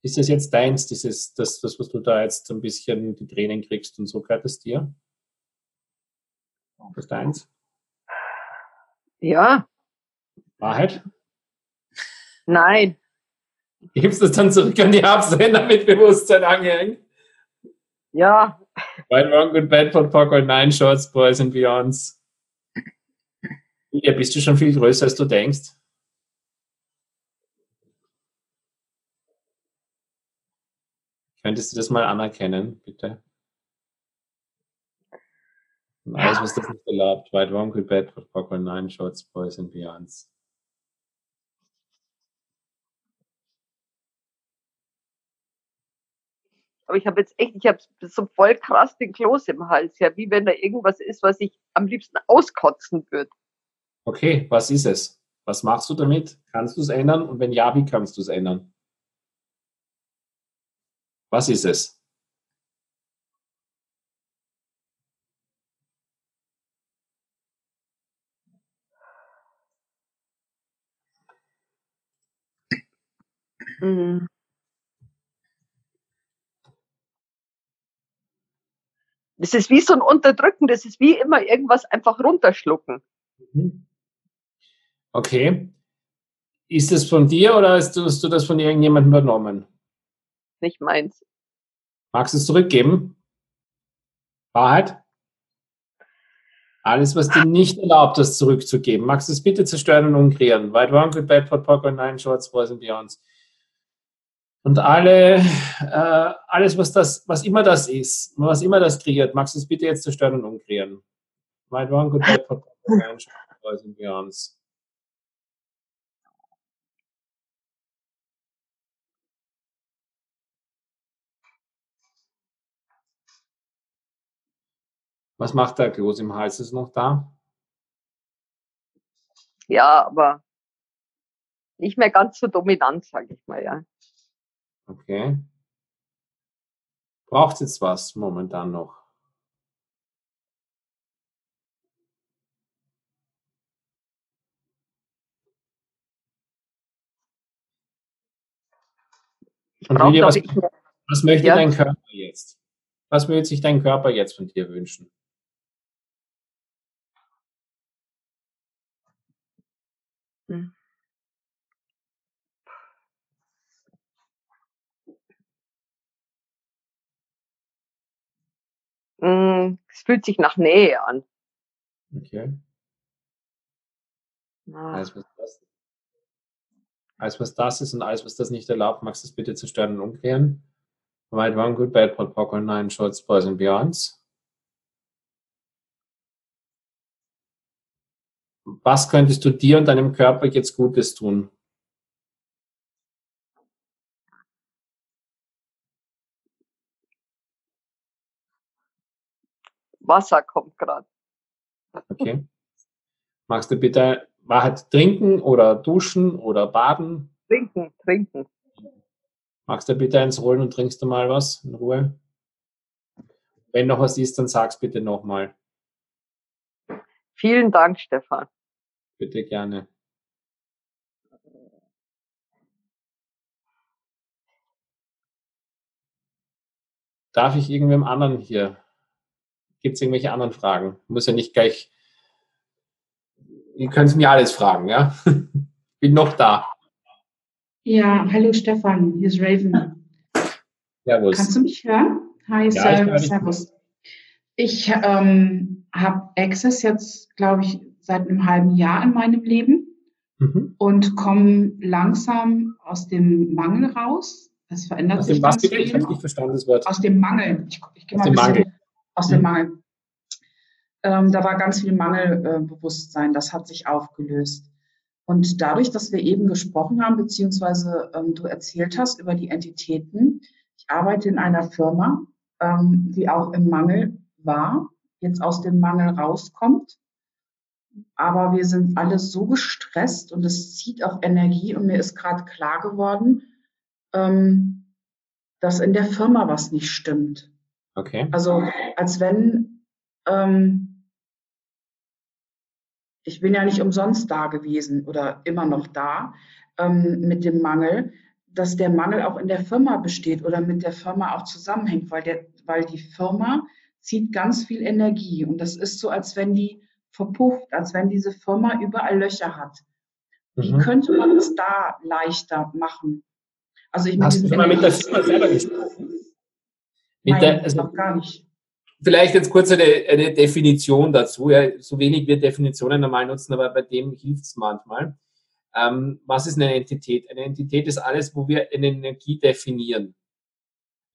ist das jetzt deins, dieses, das, das, was du da jetzt ein bisschen die Tränen kriegst und so, gehört das dir? Das ist deins? Ja. Wahrheit? Nein. Gibst du das dann zurück an die Absender mit Bewusstsein angehängt? Ja. Right, wrong, good, bad, for Poker, nine shorts, boys and beyonds. Ja, bist du schon viel größer, als du denkst? Könntest du das mal anerkennen, bitte? Und alles, was das nicht erlaubt. White Wonky Bed for Popcorn Nine Shorts, Boys and Beyonds. Aber ich habe jetzt echt, ich habe so voll krass den Kloß im Hals, ja, wie wenn da irgendwas ist, was ich am liebsten auskotzen würde. Okay, was ist es? Was machst du damit? Kannst du es ändern? Und wenn ja, wie kannst du es ändern? Was ist es? Mhm. Das ist wie so ein Unterdrücken, das ist wie immer irgendwas einfach runterschlucken. Mhm. Okay. Ist es von dir oder hast du, hast du das von irgendjemandem übernommen? Nicht meins. Magst du es zurückgeben? Wahrheit? Alles, was dir nicht erlaubt, das zurückzugeben. Magst du es bitte zerstören und umkreieren? White One, Good Bad, Pot, Poker, Nine Shorts, Boys and Beyonds. Und alle, äh, alles, was das, was immer das ist, was immer das kreiert, magst du es bitte jetzt zerstören und umkreieren? White One, Good Bad, Pot, Poker, Nine Shorts, Boys and Beyonds. Was macht der Kloß im Hals? Ist noch da? Ja, aber nicht mehr ganz so dominant, sage ich mal, ja. Okay. Braucht jetzt was momentan noch? Und Lydia, was, was möchte ja. dein Körper jetzt? Was würde sich dein Körper jetzt von dir wünschen? Hm. Es fühlt sich nach Nähe an. Okay. Ah. Alles, was das, alles, was das ist und alles, was das nicht erlaubt, magst du es bitte zerstören und umkehren? Right, one, good, bad, pot, popcorn, nine, shorts, boys and beyonds. Was könntest du dir und deinem Körper jetzt Gutes tun? Wasser kommt gerade. Okay. Magst du bitte Wahrheit trinken oder duschen oder baden? Trinken, trinken. Magst du bitte eins holen und trinkst du mal was in Ruhe? Wenn noch was ist, dann sag's bitte nochmal. Vielen Dank, Stefan. Bitte gerne. Darf ich irgendwem anderen hier? Gibt es irgendwelche anderen Fragen? Muss ja nicht gleich. Ihr könnt mir alles fragen, ja? Bin noch da. Ja, hallo Stefan, hier ist Raven. Servus. Kannst du mich hören? Hi, ja, servus. Ich ähm, habe Access jetzt, glaube ich, seit einem halben Jahr in meinem Leben mhm. und komme langsam aus dem Mangel raus. Es verändert aus sich dem was bitte? Ich habe nicht verstanden das Wort. Aus dem Mangel. Ich, ich gehe mal aus dem Mangel. Aus mhm. dem Mangel. Ähm, da war ganz viel Mangelbewusstsein. Das hat sich aufgelöst. Und dadurch, dass wir eben gesprochen haben, beziehungsweise ähm, du erzählt hast über die Entitäten, ich arbeite in einer Firma, ähm, die auch im Mangel war, jetzt aus dem Mangel rauskommt aber wir sind alle so gestresst und es zieht auch Energie und mir ist gerade klar geworden, ähm, dass in der Firma was nicht stimmt. Okay. Also als wenn ähm, ich bin ja nicht umsonst da gewesen oder immer noch da ähm, mit dem Mangel, dass der Mangel auch in der Firma besteht oder mit der Firma auch zusammenhängt, weil, der, weil die Firma zieht ganz viel Energie und das ist so, als wenn die verpufft, als wenn diese Firma überall Löcher hat. Wie mhm. könnte man es da leichter machen? Also ich Hast du mit der Firma selber gesprochen? Nein, der, also, noch gar nicht. Vielleicht jetzt kurz eine, eine Definition dazu. Ja, so wenig wir Definitionen normal nutzen, aber bei dem hilft es manchmal. Ähm, was ist eine Entität? Eine Entität ist alles, wo wir eine Energie definieren.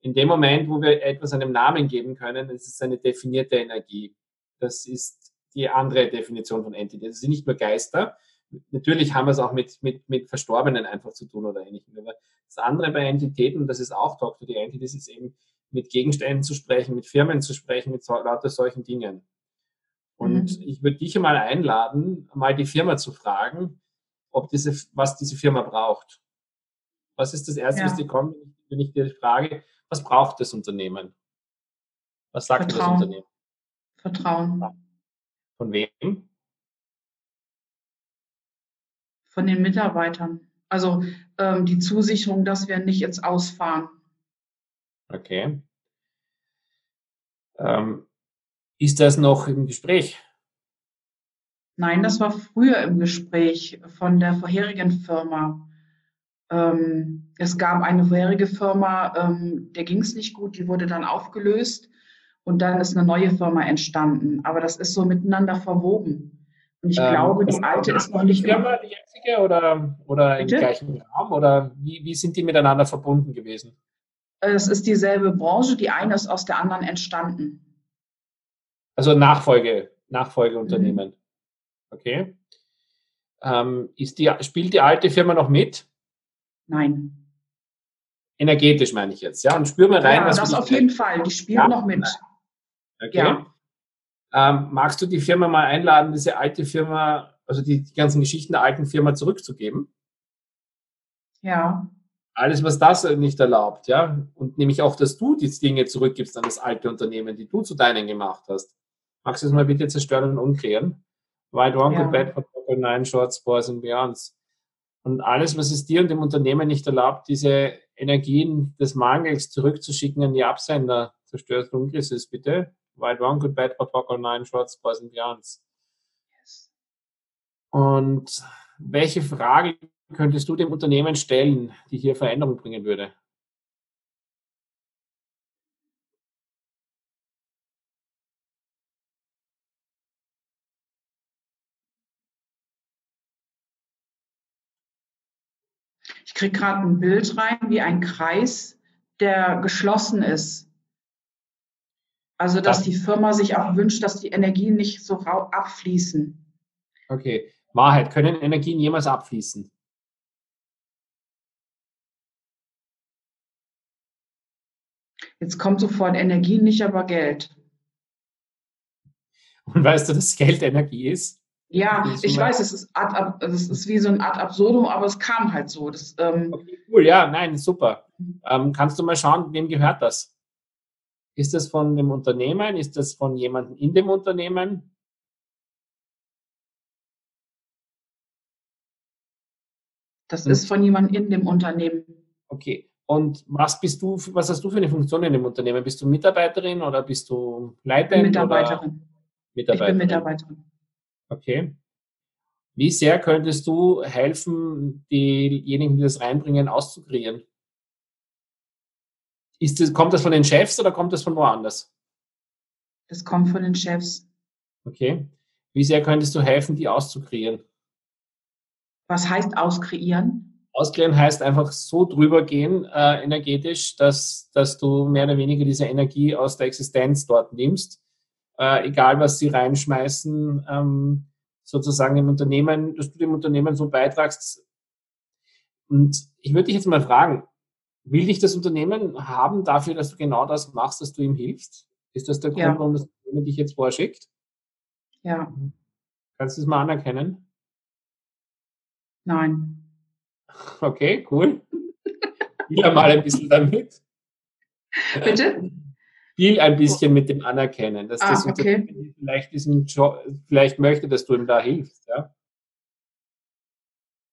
In dem Moment, wo wir etwas einem Namen geben können, ist es eine definierte Energie. Das ist die andere Definition von Entity. Das sind nicht nur Geister. Natürlich haben wir es auch mit, mit, mit Verstorbenen einfach zu tun oder ähnlichem. Aber das andere bei Entitäten, das ist auch Talk to the Entities, ist eben mit Gegenständen zu sprechen, mit Firmen zu sprechen, mit so, lauter solchen Dingen. Und mhm. ich würde dich einmal einladen, mal die Firma zu fragen, ob diese, was diese Firma braucht. Was ist das Erste, ja. was dir kommt, wenn ich dir frage, was braucht das Unternehmen? Was sagt das Unternehmen? Vertrauen. Von wem? Von den Mitarbeitern. Also ähm, die Zusicherung, dass wir nicht ins Ausfahren. Okay. Ähm, ist das noch im Gespräch? Nein, das war früher im Gespräch von der vorherigen Firma. Ähm, es gab eine vorherige Firma, ähm, der ging es nicht gut, die wurde dann aufgelöst und dann ist eine neue Firma entstanden. Aber das ist so miteinander verwoben. Und ich ähm, glaube, die alte ist noch nicht. Die Firma, die jetzige oder, oder im gleichen Raum? Oder wie, wie sind die miteinander verbunden gewesen? Es ist dieselbe Branche, die eine ist aus der anderen entstanden. Also Nachfolge, Nachfolgeunternehmen. Mhm. Okay. Ähm, ist die, spielt die alte Firma noch mit? Nein. Energetisch meine ich jetzt, ja? Und spür mal rein, ja, was das auf jeden Fall, die spielt ja? noch mit. Okay. Ja. Ähm, magst du die Firma mal einladen, diese alte Firma, also die, die ganzen Geschichten der alten Firma zurückzugeben? Ja. Alles, was das nicht erlaubt, ja. Und nämlich auch, dass du die Dinge zurückgibst an das alte Unternehmen, die du zu deinen gemacht hast. Magst du es mal bitte zerstören und umklären? White Wrong, ja. Bad for Nine Shorts, Boys and Beyonds. Und alles, was es dir und dem Unternehmen nicht erlaubt, diese Energien des Mangels zurückzuschicken an die Absender. Zerstört Dunkles bitte. White One, Good Bad, Hot Rock Online, Shorts, Boys and Beyonds. Und welche Frage könntest du dem Unternehmen stellen, die hier Veränderung bringen würde? Ich kriege gerade ein Bild rein, wie ein Kreis, der geschlossen ist. Also, dass die Firma sich auch wünscht, dass die Energien nicht so abfließen. Okay. Wahrheit, können Energien jemals abfließen? Jetzt kommt sofort Energien, nicht aber Geld. Und weißt du, dass Geld Energie ist? Ja, ich weiß, es ist, ad, es ist wie so ein Ad absurdum, aber es kam halt so. Das, ähm okay, cool, ja, nein, super. Ähm, kannst du mal schauen, wem gehört das? Ist das von dem Unternehmen? Ist das von jemandem in dem Unternehmen? Das ist von jemandem in dem Unternehmen. Okay. Und was bist du, was hast du für eine Funktion in dem Unternehmen? Bist du Mitarbeiterin oder bist du Leiterin? Mitarbeiterin. Mitarbeiterin. Ich bin Mitarbeiterin. Okay. Wie sehr könntest du helfen, diejenigen, die das reinbringen, auszukreieren? Ist das, kommt das von den Chefs oder kommt das von woanders? Das kommt von den Chefs. Okay. Wie sehr könntest du helfen, die auszukreieren? Was heißt auskreieren? Auskreieren heißt einfach so drüber gehen äh, energetisch, dass, dass du mehr oder weniger diese Energie aus der Existenz dort nimmst. Äh, egal, was sie reinschmeißen, ähm, sozusagen im Unternehmen, dass du dem Unternehmen so beitragst. Und ich würde dich jetzt mal fragen, will dich das Unternehmen haben dafür, dass du genau das machst, dass du ihm hilfst? Ist das der Grund, ja. warum das Unternehmen dich jetzt vorschickt? Ja. Kannst du es mal anerkennen? Nein. Okay, cool. Spiel mal ein bisschen damit. Bitte? Spiel ein bisschen mit dem Anerkennen, dass ah, das okay. vielleicht diesen Job, vielleicht möchte, dass du ihm da hilfst, ja.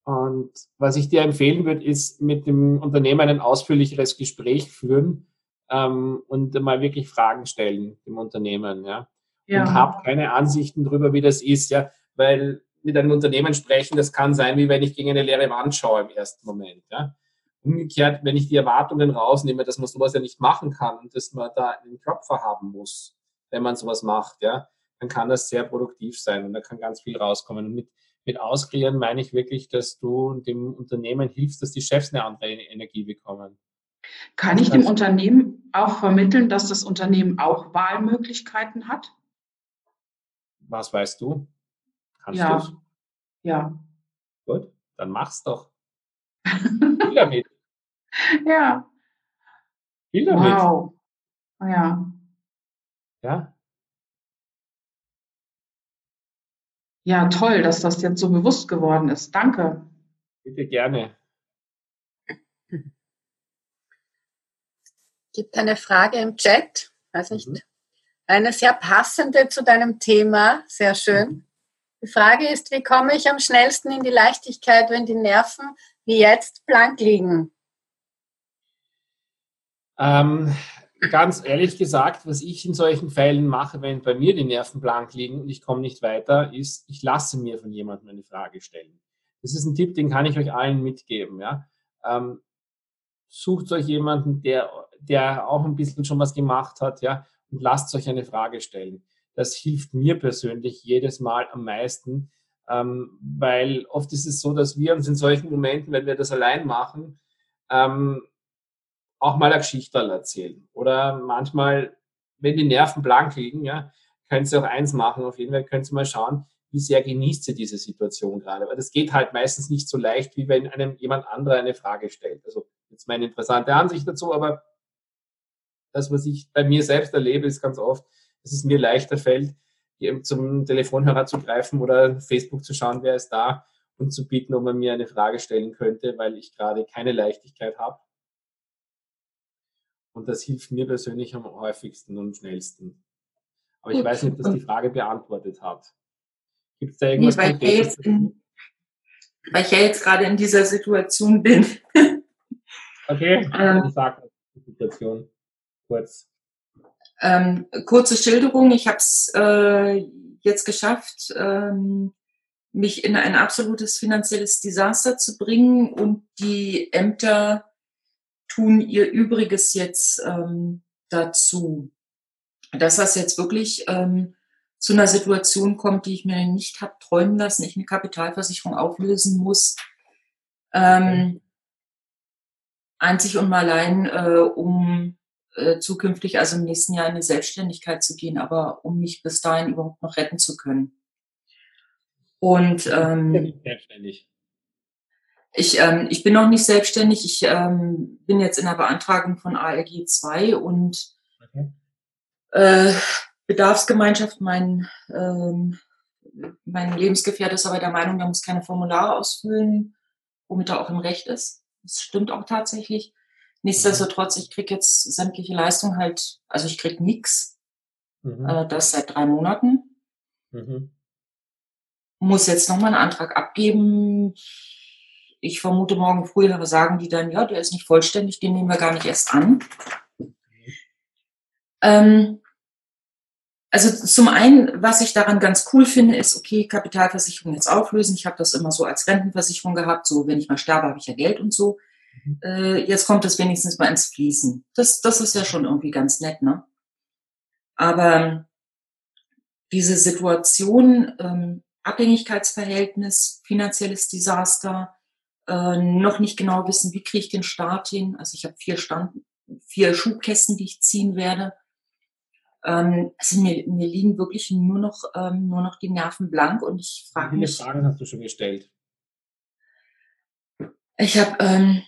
Und was ich dir empfehlen würde, ist mit dem Unternehmen ein ausführlicheres Gespräch führen ähm, und mal wirklich Fragen stellen dem Unternehmen, ja. ja. Und hab keine Ansichten darüber, wie das ist, ja, weil mit einem Unternehmen sprechen, das kann sein, wie wenn ich gegen eine leere Wand schaue im ersten Moment, ja. Umgekehrt, wenn ich die Erwartungen rausnehme, dass man sowas ja nicht machen kann und dass man da einen Klopfer haben muss, wenn man sowas macht, ja, dann kann das sehr produktiv sein und da kann ganz viel rauskommen. Und mit mit Auskreieren meine ich wirklich, dass du dem Unternehmen hilfst, dass die Chefs eine andere Energie bekommen. Kann ich dem Unternehmen auch vermitteln, dass das Unternehmen auch Wahlmöglichkeiten hat? Was weißt du? Kannst ja. Du's? Ja. Gut, dann mach's doch. Spiel damit. Ja. Spiel damit. Wow. Ja. Ja. Ja, toll, dass das jetzt so bewusst geworden ist. Danke. Bitte gerne. Gibt eine Frage im Chat, weiß nicht. Mhm. Eine sehr passende zu deinem Thema, sehr schön. Die Frage ist, wie komme ich am schnellsten in die Leichtigkeit, wenn die Nerven wie jetzt blank liegen? Ähm, ganz ehrlich gesagt, was ich in solchen Fällen mache, wenn bei mir die Nerven blank liegen und ich komme nicht weiter, ist, ich lasse mir von jemandem eine Frage stellen. Das ist ein Tipp, den kann ich euch allen mitgeben. Ja? Ähm, sucht euch jemanden, der, der auch ein bisschen schon was gemacht hat, ja, und lasst euch eine Frage stellen. Das hilft mir persönlich jedes Mal am meisten, ähm, weil oft ist es so, dass wir uns in solchen Momenten, wenn wir das allein machen, ähm, auch mal eine Geschichte erzählen. Oder manchmal, wenn die Nerven blank liegen, ja, könnt ihr auch eins machen. Auf jeden Fall könnt ihr mal schauen, wie sehr genießt ihr diese Situation gerade. Weil das geht halt meistens nicht so leicht, wie wenn einem jemand anderer eine Frage stellt. Also jetzt meine interessante Ansicht dazu, aber das, was ich bei mir selbst erlebe, ist ganz oft, dass es mir leichter fällt, zum Telefonhörer zu greifen oder Facebook zu schauen, wer ist da und zu bieten, ob man mir eine Frage stellen könnte, weil ich gerade keine Leichtigkeit habe und das hilft mir persönlich am häufigsten und schnellsten. Aber ich weiß nicht, ob das die Frage beantwortet hat. Gibt es da irgendwas nee, weil, ich jetzt in, weil ich ja jetzt gerade in dieser Situation bin. Okay, ähm, sag die Situation kurz. Ähm, kurze Schilderung. Ich habe es äh, jetzt geschafft, ähm, mich in ein absolutes finanzielles Desaster zu bringen und die Ämter tun ihr Übriges jetzt ähm, dazu. Dass das jetzt wirklich ähm, zu einer Situation kommt, die ich mir nicht habe träumen lassen, ich eine Kapitalversicherung auflösen muss. Ähm, einzig und mal allein, äh, um äh, zukünftig, also im nächsten Jahr in eine Selbstständigkeit zu gehen, aber um mich bis dahin überhaupt noch retten zu können. Und ähm, selbstständig. Ich, ähm, ich bin noch nicht selbstständig. Ich ähm, bin jetzt in der Beantragung von ALG 2 und okay. äh, Bedarfsgemeinschaft, mein, ähm, mein Lebensgefährte ist aber der Meinung, der muss keine Formulare ausfüllen, womit er auch im Recht ist. Das stimmt auch tatsächlich. Nichtsdestotrotz, ich krieg jetzt sämtliche Leistungen halt, also ich krieg nix. Mhm. Äh, das seit drei Monaten. Mhm. Muss jetzt nochmal einen Antrag abgeben. Ich vermute, morgen früh sagen die dann, ja, der ist nicht vollständig, den nehmen wir gar nicht erst an. Mhm. Ähm, also zum einen, was ich daran ganz cool finde, ist, okay, Kapitalversicherung jetzt auflösen. Ich habe das immer so als Rentenversicherung gehabt, so wenn ich mal sterbe, habe ich ja Geld und so. Äh, jetzt kommt es wenigstens mal ins Fließen. Das, das ist ja schon irgendwie ganz nett, ne? Aber diese Situation, ähm, Abhängigkeitsverhältnis, finanzielles Desaster, äh, noch nicht genau wissen, wie kriege ich den Start hin. Also ich habe vier Stand, vier Schubkästen, die ich ziehen werde. Ähm, also mir, mir liegen wirklich nur noch, ähm, nur noch die Nerven blank und ich frage mich. Wie viele Fragen hast du schon gestellt? Ich habe ähm,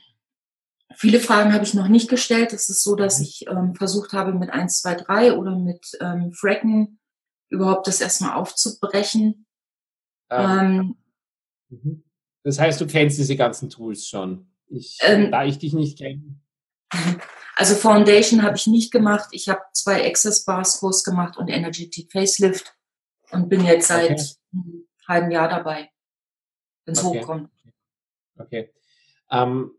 viele Fragen habe ich noch nicht gestellt. Es ist so, dass mhm. ich ähm, versucht habe, mit 1, 2, 3 oder mit ähm, Fracken überhaupt das erstmal aufzubrechen. Ähm, mhm. das heißt, du kennst diese ganzen Tools schon. Ich, ähm, da ich dich nicht kenne. Also Foundation habe ich nicht gemacht. Ich habe zwei Access Bars Kurs gemacht und Energetic Facelift und bin jetzt seit okay. einem halben Jahr dabei, wenn es okay. hochkommt. Okay. Ähm,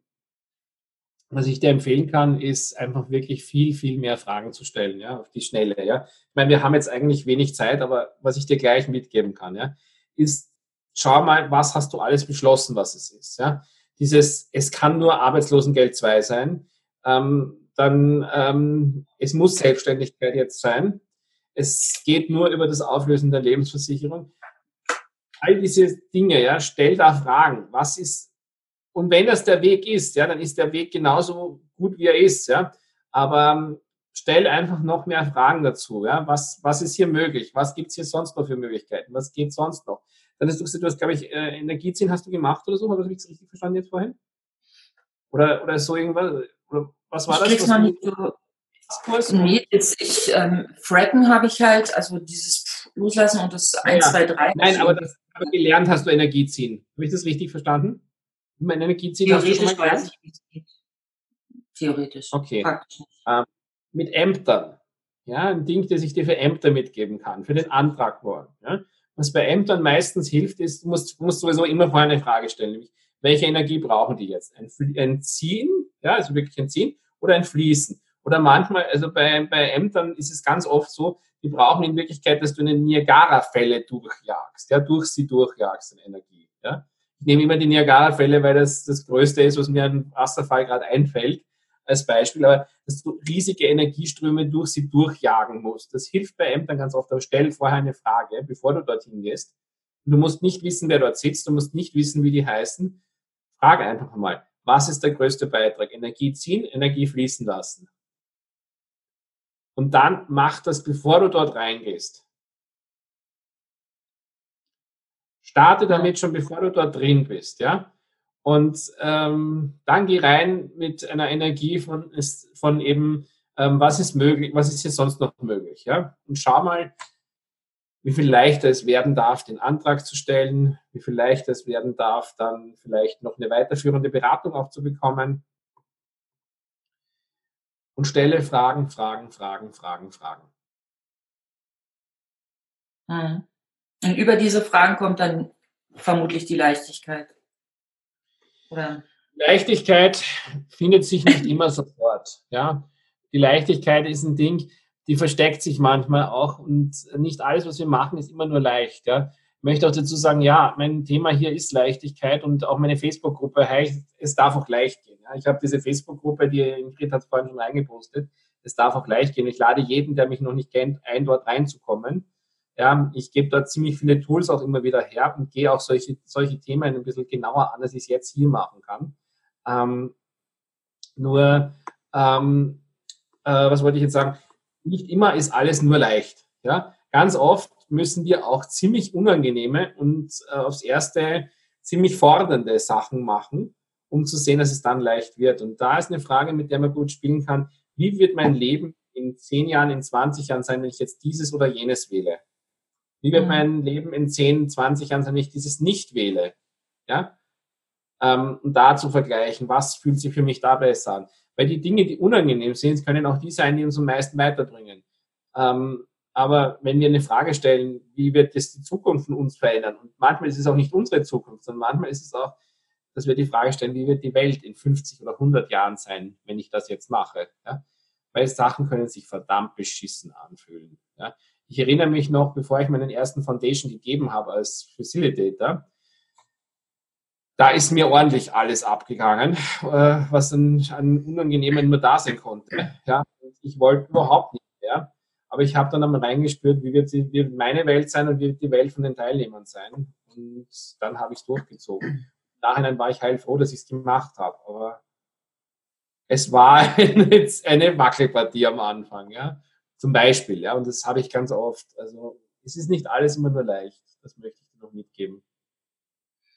was ich dir empfehlen kann, ist einfach wirklich viel, viel mehr Fragen zu stellen, ja, auf die Schnelle, ja. Ich meine, wir haben jetzt eigentlich wenig Zeit, aber was ich dir gleich mitgeben kann, ja, ist, schau mal, was hast du alles beschlossen, was es ist, ja. Dieses, es kann nur Arbeitslosengeld 2 sein, ähm, dann ähm, es muss Selbstständigkeit jetzt sein. Es geht nur über das Auflösen der Lebensversicherung. All diese Dinge, ja, stell da Fragen. Was ist, und wenn das der Weg ist, ja, dann ist der Weg genauso gut, wie er ist, ja. Aber ähm, stell einfach noch mehr Fragen dazu, ja. Was, was ist hier möglich? Was gibt's hier sonst noch für Möglichkeiten? Was geht sonst noch? Dann hast du gesagt, du hast, glaube ich, äh, Energieziehen hast du gemacht oder so, habe ich das richtig verstanden jetzt vorhin? Oder, oder so irgendwas? Oder was war ich das? Noch nicht so Nee, jetzt ich, ähm, Fracken habe ich halt, also dieses Loslassen und das 1, 2, 3. Nein, aber, das, aber gelernt hast du Energie ziehen. Habe ich das richtig verstanden? Mein Energie ziehen hast du schon mal gelernt? Theoretisch. Okay. Ähm, mit Ämtern. Ja, ein Ding, das ich dir für Ämter mitgeben kann, für den Antrag morgen. Ja. Was bei Ämtern meistens hilft, ist, du musst, musst sowieso immer vorher eine Frage stellen, nämlich, welche Energie brauchen die jetzt? Ein, ein Ziehen, ja, also wirklich ein Ziehen, oder ein Fließen. Oder manchmal, also bei, bei Ämtern ist es ganz oft so, die brauchen in Wirklichkeit, dass du eine Niagara-Fälle durchjagst, ja, durch sie durchjagst in Energie. Ja. Ich nehme immer die Niagara-Fälle, weil das das Größte ist, was mir an Wasserfall gerade einfällt, als Beispiel, aber dass du riesige Energieströme durch sie durchjagen musst. Das hilft bei Ämtern ganz oft, aber stell vorher eine Frage, bevor du dorthin gehst. du musst nicht wissen, wer dort sitzt, du musst nicht wissen, wie die heißen. Frage einfach mal, was ist der größte Beitrag? Energie ziehen, Energie fließen lassen. Und dann mach das, bevor du dort reingehst. Starte damit schon, bevor du dort drin bist, ja. Und ähm, dann geh rein mit einer Energie von, von eben, ähm, was ist möglich, was ist hier sonst noch möglich, ja. Und schau mal, wie viel leichter es werden darf, den Antrag zu stellen, wie viel leichter es werden darf, dann vielleicht noch eine weiterführende Beratung auch zu bekommen. Und stelle Fragen, Fragen, Fragen, Fragen, Fragen. Hm. Und über diese Fragen kommt dann vermutlich die Leichtigkeit. Oder? Leichtigkeit findet sich nicht immer sofort. Ja? Die Leichtigkeit ist ein Ding, die versteckt sich manchmal auch und nicht alles, was wir machen, ist immer nur leicht. Ja? Ich möchte auch dazu sagen, ja, mein Thema hier ist Leichtigkeit und auch meine Facebook-Gruppe heißt, es darf auch leicht gehen. Ja? Ich habe diese Facebook-Gruppe, die Ingrid hat vorhin schon reingepostet, es darf auch leicht gehen. Ich lade jeden, der mich noch nicht kennt, ein, dort reinzukommen. Ja, ich gebe dort ziemlich viele Tools auch immer wieder her und gehe auch solche, solche Themen ein bisschen genauer an, als ich es jetzt hier machen kann. Ähm, nur, ähm, äh, was wollte ich jetzt sagen? Nicht immer ist alles nur leicht. Ja, ganz oft müssen wir auch ziemlich unangenehme und äh, aufs erste ziemlich fordernde Sachen machen, um zu sehen, dass es dann leicht wird. Und da ist eine Frage, mit der man gut spielen kann. Wie wird mein Leben in zehn Jahren, in 20 Jahren sein, wenn ich jetzt dieses oder jenes wähle? Wie wird mein Leben in 10, 20 Jahren sein, wenn ich dieses nicht wähle? Ja? Ähm, und da zu vergleichen, was fühlt sich für mich da besser an? Weil die Dinge, die unangenehm sind, können auch die sein, die uns am meisten weiterbringen. Ähm, aber wenn wir eine Frage stellen, wie wird das die Zukunft von uns verändern? Und manchmal ist es auch nicht unsere Zukunft, sondern manchmal ist es auch, dass wir die Frage stellen, wie wird die Welt in 50 oder 100 Jahren sein, wenn ich das jetzt mache? Ja? Weil Sachen können sich verdammt beschissen anfühlen. Ja? Ich erinnere mich noch, bevor ich meinen ersten Foundation gegeben habe als Facilitator, da ist mir ordentlich alles abgegangen, äh, was an, an Unangenehmen nur da sein konnte. Ja, ich wollte überhaupt nicht mehr. Aber ich habe dann einmal reingespürt, wie wird, wie wird meine Welt sein und wie wird die Welt von den Teilnehmern sein. Und dann habe ich es durchgezogen. Im Nachhinein war ich heilfroh, dass ich es gemacht habe. Aber es war eine, eine Wackelpartie am Anfang. Ja. Zum Beispiel, ja, und das habe ich ganz oft. Also es ist nicht alles immer nur leicht. Das möchte ich dir noch mitgeben.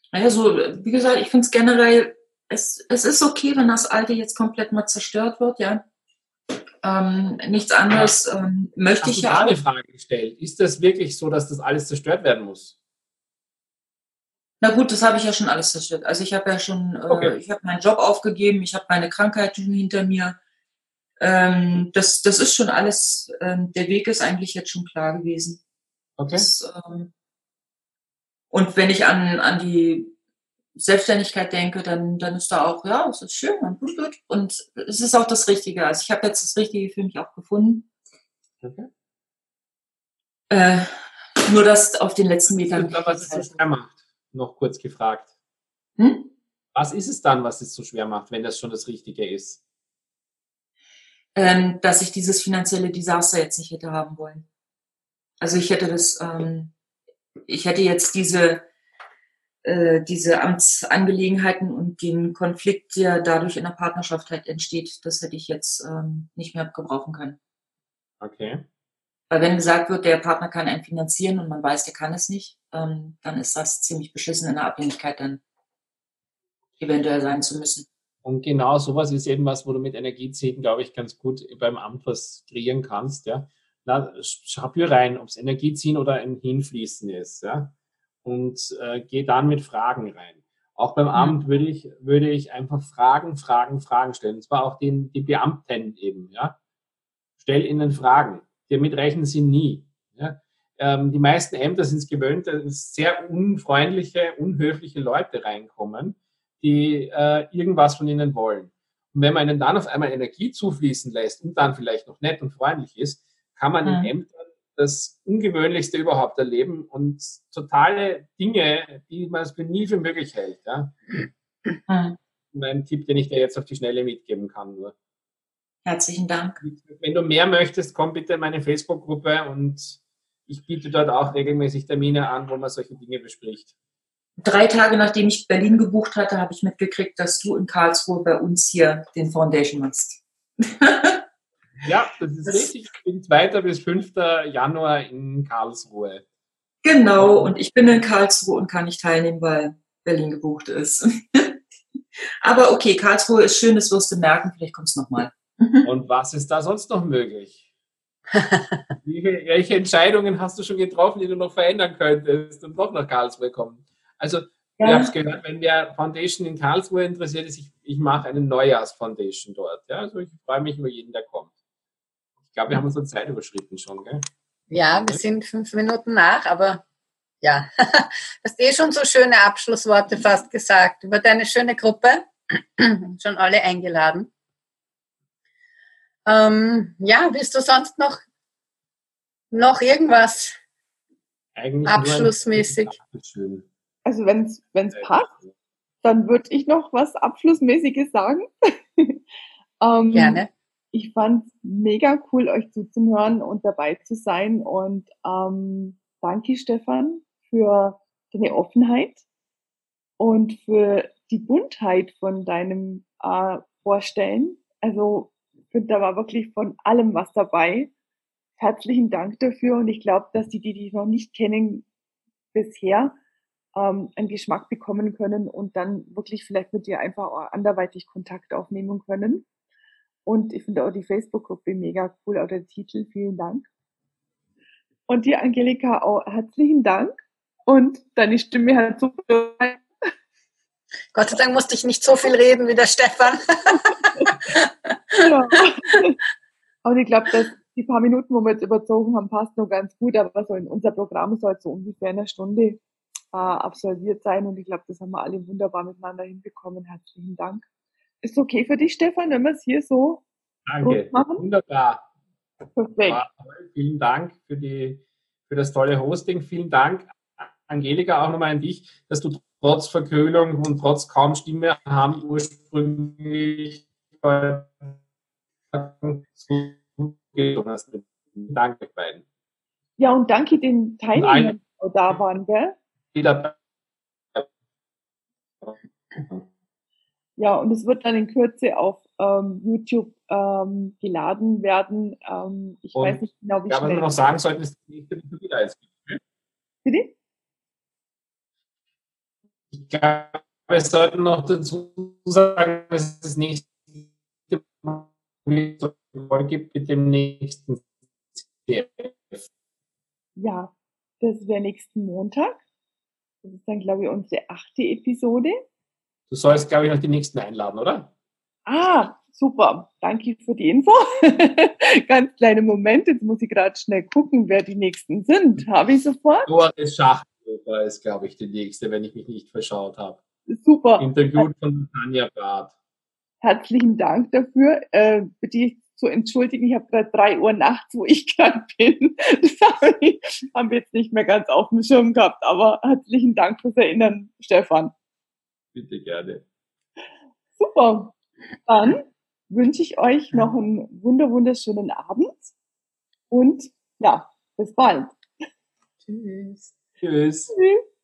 Also, wie gesagt, ich finde es generell, es, es ist okay, wenn das Alte jetzt komplett mal zerstört wird, ja. Ähm, nichts anderes ähm, möchte Hast ich ja. auch. eine Frage gestellt. Ist das wirklich so, dass das alles zerstört werden muss? Na gut, das habe ich ja schon alles zerstört. Also ich habe ja schon, äh, okay. ich habe meinen Job aufgegeben, ich habe meine Krankheit schon hinter mir. Ähm, das, das ist schon alles, ähm, der Weg ist eigentlich jetzt schon klar gewesen. Okay. Das, ähm, und wenn ich an, an die Selbstständigkeit denke, dann, dann ist da auch, ja, es ist schön und gut, gut. Und es ist auch das Richtige. Also ich habe jetzt das Richtige für mich auch gefunden. Okay. Äh, nur das auf den letzten Metern. Was ist so schwer macht? Noch kurz gefragt. Hm? Was ist es dann, was es so schwer macht, wenn das schon das Richtige ist? Ähm, dass ich dieses finanzielle Desaster jetzt nicht hätte haben wollen. Also ich hätte das, ähm, ich hätte jetzt diese, äh, diese Amtsangelegenheiten und den Konflikt, der dadurch in der Partnerschaft halt entsteht, das hätte ich jetzt ähm, nicht mehr gebrauchen können. Okay. Weil wenn gesagt wird, der Partner kann einen finanzieren und man weiß, der kann es nicht, ähm, dann ist das ziemlich beschissen in der Abhängigkeit dann eventuell sein zu müssen. Und genau sowas ist eben was, wo du mit Energieziehen, glaube ich, ganz gut beim Amt was kreieren kannst. Ja. Na, schau hier rein, ob es Energieziehen oder ein Hinfließen ist. Ja. Und äh, geh dann mit Fragen rein. Auch beim Amt würde ich, würde ich einfach Fragen, Fragen, Fragen stellen. Und zwar auch den, die Beamten eben. Ja. Stell ihnen Fragen. Damit rechnen sie nie. Ja. Ähm, die meisten Ämter sind es gewöhnt, dass sehr unfreundliche, unhöfliche Leute reinkommen die äh, irgendwas von ihnen wollen. Und wenn man ihnen dann auf einmal Energie zufließen lässt und dann vielleicht noch nett und freundlich ist, kann man in Ämtern das Ungewöhnlichste überhaupt erleben und totale Dinge, die man für nie für möglich hält. Ja? Mhm. Mein Tipp, den ich dir jetzt auf die Schnelle mitgeben kann. Nur. Herzlichen Dank. Wenn du mehr möchtest, komm bitte in meine Facebook-Gruppe und ich biete dort auch regelmäßig Termine an, wo man solche Dinge bespricht drei Tage nachdem ich Berlin gebucht hatte, habe ich mitgekriegt, dass du in Karlsruhe bei uns hier den Foundation machst. ja, das ist das richtig. Ich bin 2. bis 5. Januar in Karlsruhe. Genau, und ich bin in Karlsruhe und kann nicht teilnehmen, weil Berlin gebucht ist. Aber okay, Karlsruhe ist schön, das wirst du merken, vielleicht kommst du nochmal. Und was ist da sonst noch möglich? Welche Entscheidungen hast du schon getroffen, die du noch verändern könntest und doch nach Karlsruhe kommen? Also, ja. ihr habt es gehört, wenn der Foundation in Karlsruhe interessiert ist, ich, ich mache eine Neujahrs-Foundation dort. Ja, also ich freue mich über jeden, der kommt. Ich glaube, wir haben unsere Zeit überschritten schon, gell? Ja, wir sind fünf Minuten nach, aber ja, du hast eh schon so schöne Abschlussworte fast gesagt über deine schöne Gruppe. schon alle eingeladen. Ähm, ja, willst du sonst noch, noch irgendwas Eigentlich abschlussmäßig? Also wenn es passt, dann würde ich noch was Abschlussmäßiges sagen. ähm, Gerne. Ich fand mega cool, euch zuzuhören und dabei zu sein. Und ähm, danke, Stefan, für deine Offenheit und für die Buntheit von deinem äh, Vorstellen. Also ich finde, da war wirklich von allem was dabei. Herzlichen Dank dafür und ich glaube, dass die, die dich noch nicht kennen bisher, ähm, einen Geschmack bekommen können und dann wirklich vielleicht mit dir einfach auch anderweitig Kontakt aufnehmen können. Und ich finde auch die Facebook-Gruppe mega cool, auch der Titel. Vielen Dank. Und die Angelika auch herzlichen Dank. Und deine Stimme hat so Gott sei Dank musste ich nicht so viel reden wie der Stefan. ja. Und ich glaube, dass die paar Minuten, wo wir jetzt überzogen haben, passt noch ganz gut. Aber so in unser Programm soll so ungefähr eine Stunde absolviert sein. Und ich glaube, das haben wir alle wunderbar miteinander hinbekommen. Herzlichen Dank. Ist okay für dich, Stefan, wenn wir es hier so Danke. machen? Wunderbar. Perfekt. Vielen Dank für, die, für das tolle Hosting. Vielen Dank, Angelika, auch nochmal an dich, dass du trotz Verkühlung und trotz kaum Stimme haben ursprünglich Danke beiden. Ja, und danke den Teilnehmern, die da waren, gell? Wieder. Ja, und es wird dann in Kürze auf ähm, YouTube ähm, geladen werden. Ähm, ich und weiß nicht genau, wie ja, schnell. Ja, was wir noch sagen sollten, ist die nächste wieder jetzt. Bitte? Ich glaube, wir sollten noch dazu sagen, dass es nächste Folge gibt mit dem nächsten CF. Ja, das wäre nächsten Montag. Das ist dann, glaube ich, unsere achte Episode. Du sollst, glaube ich, noch die nächsten einladen, oder? Ah, super. Danke für die Info. Ganz kleine Moment. Jetzt muss ich gerade schnell gucken, wer die nächsten sind. Habe ich sofort? Doris Schach Oktober ist, glaube ich, die nächste, wenn ich mich nicht verschaut habe. Super. Interviewt von Tanja Barth. Herzlichen Dank dafür. Äh, bitte zu entschuldigen, ich habe gerade drei Uhr nachts, wo ich krank bin. Das haben wir jetzt nicht mehr ganz auf dem Schirm gehabt, aber herzlichen Dank fürs Erinnern, Stefan. Bitte gerne. Super. Dann wünsche ich euch noch einen wunder wunderschönen Abend und ja, bis bald. Tschüss. Tschüss. Tschüss.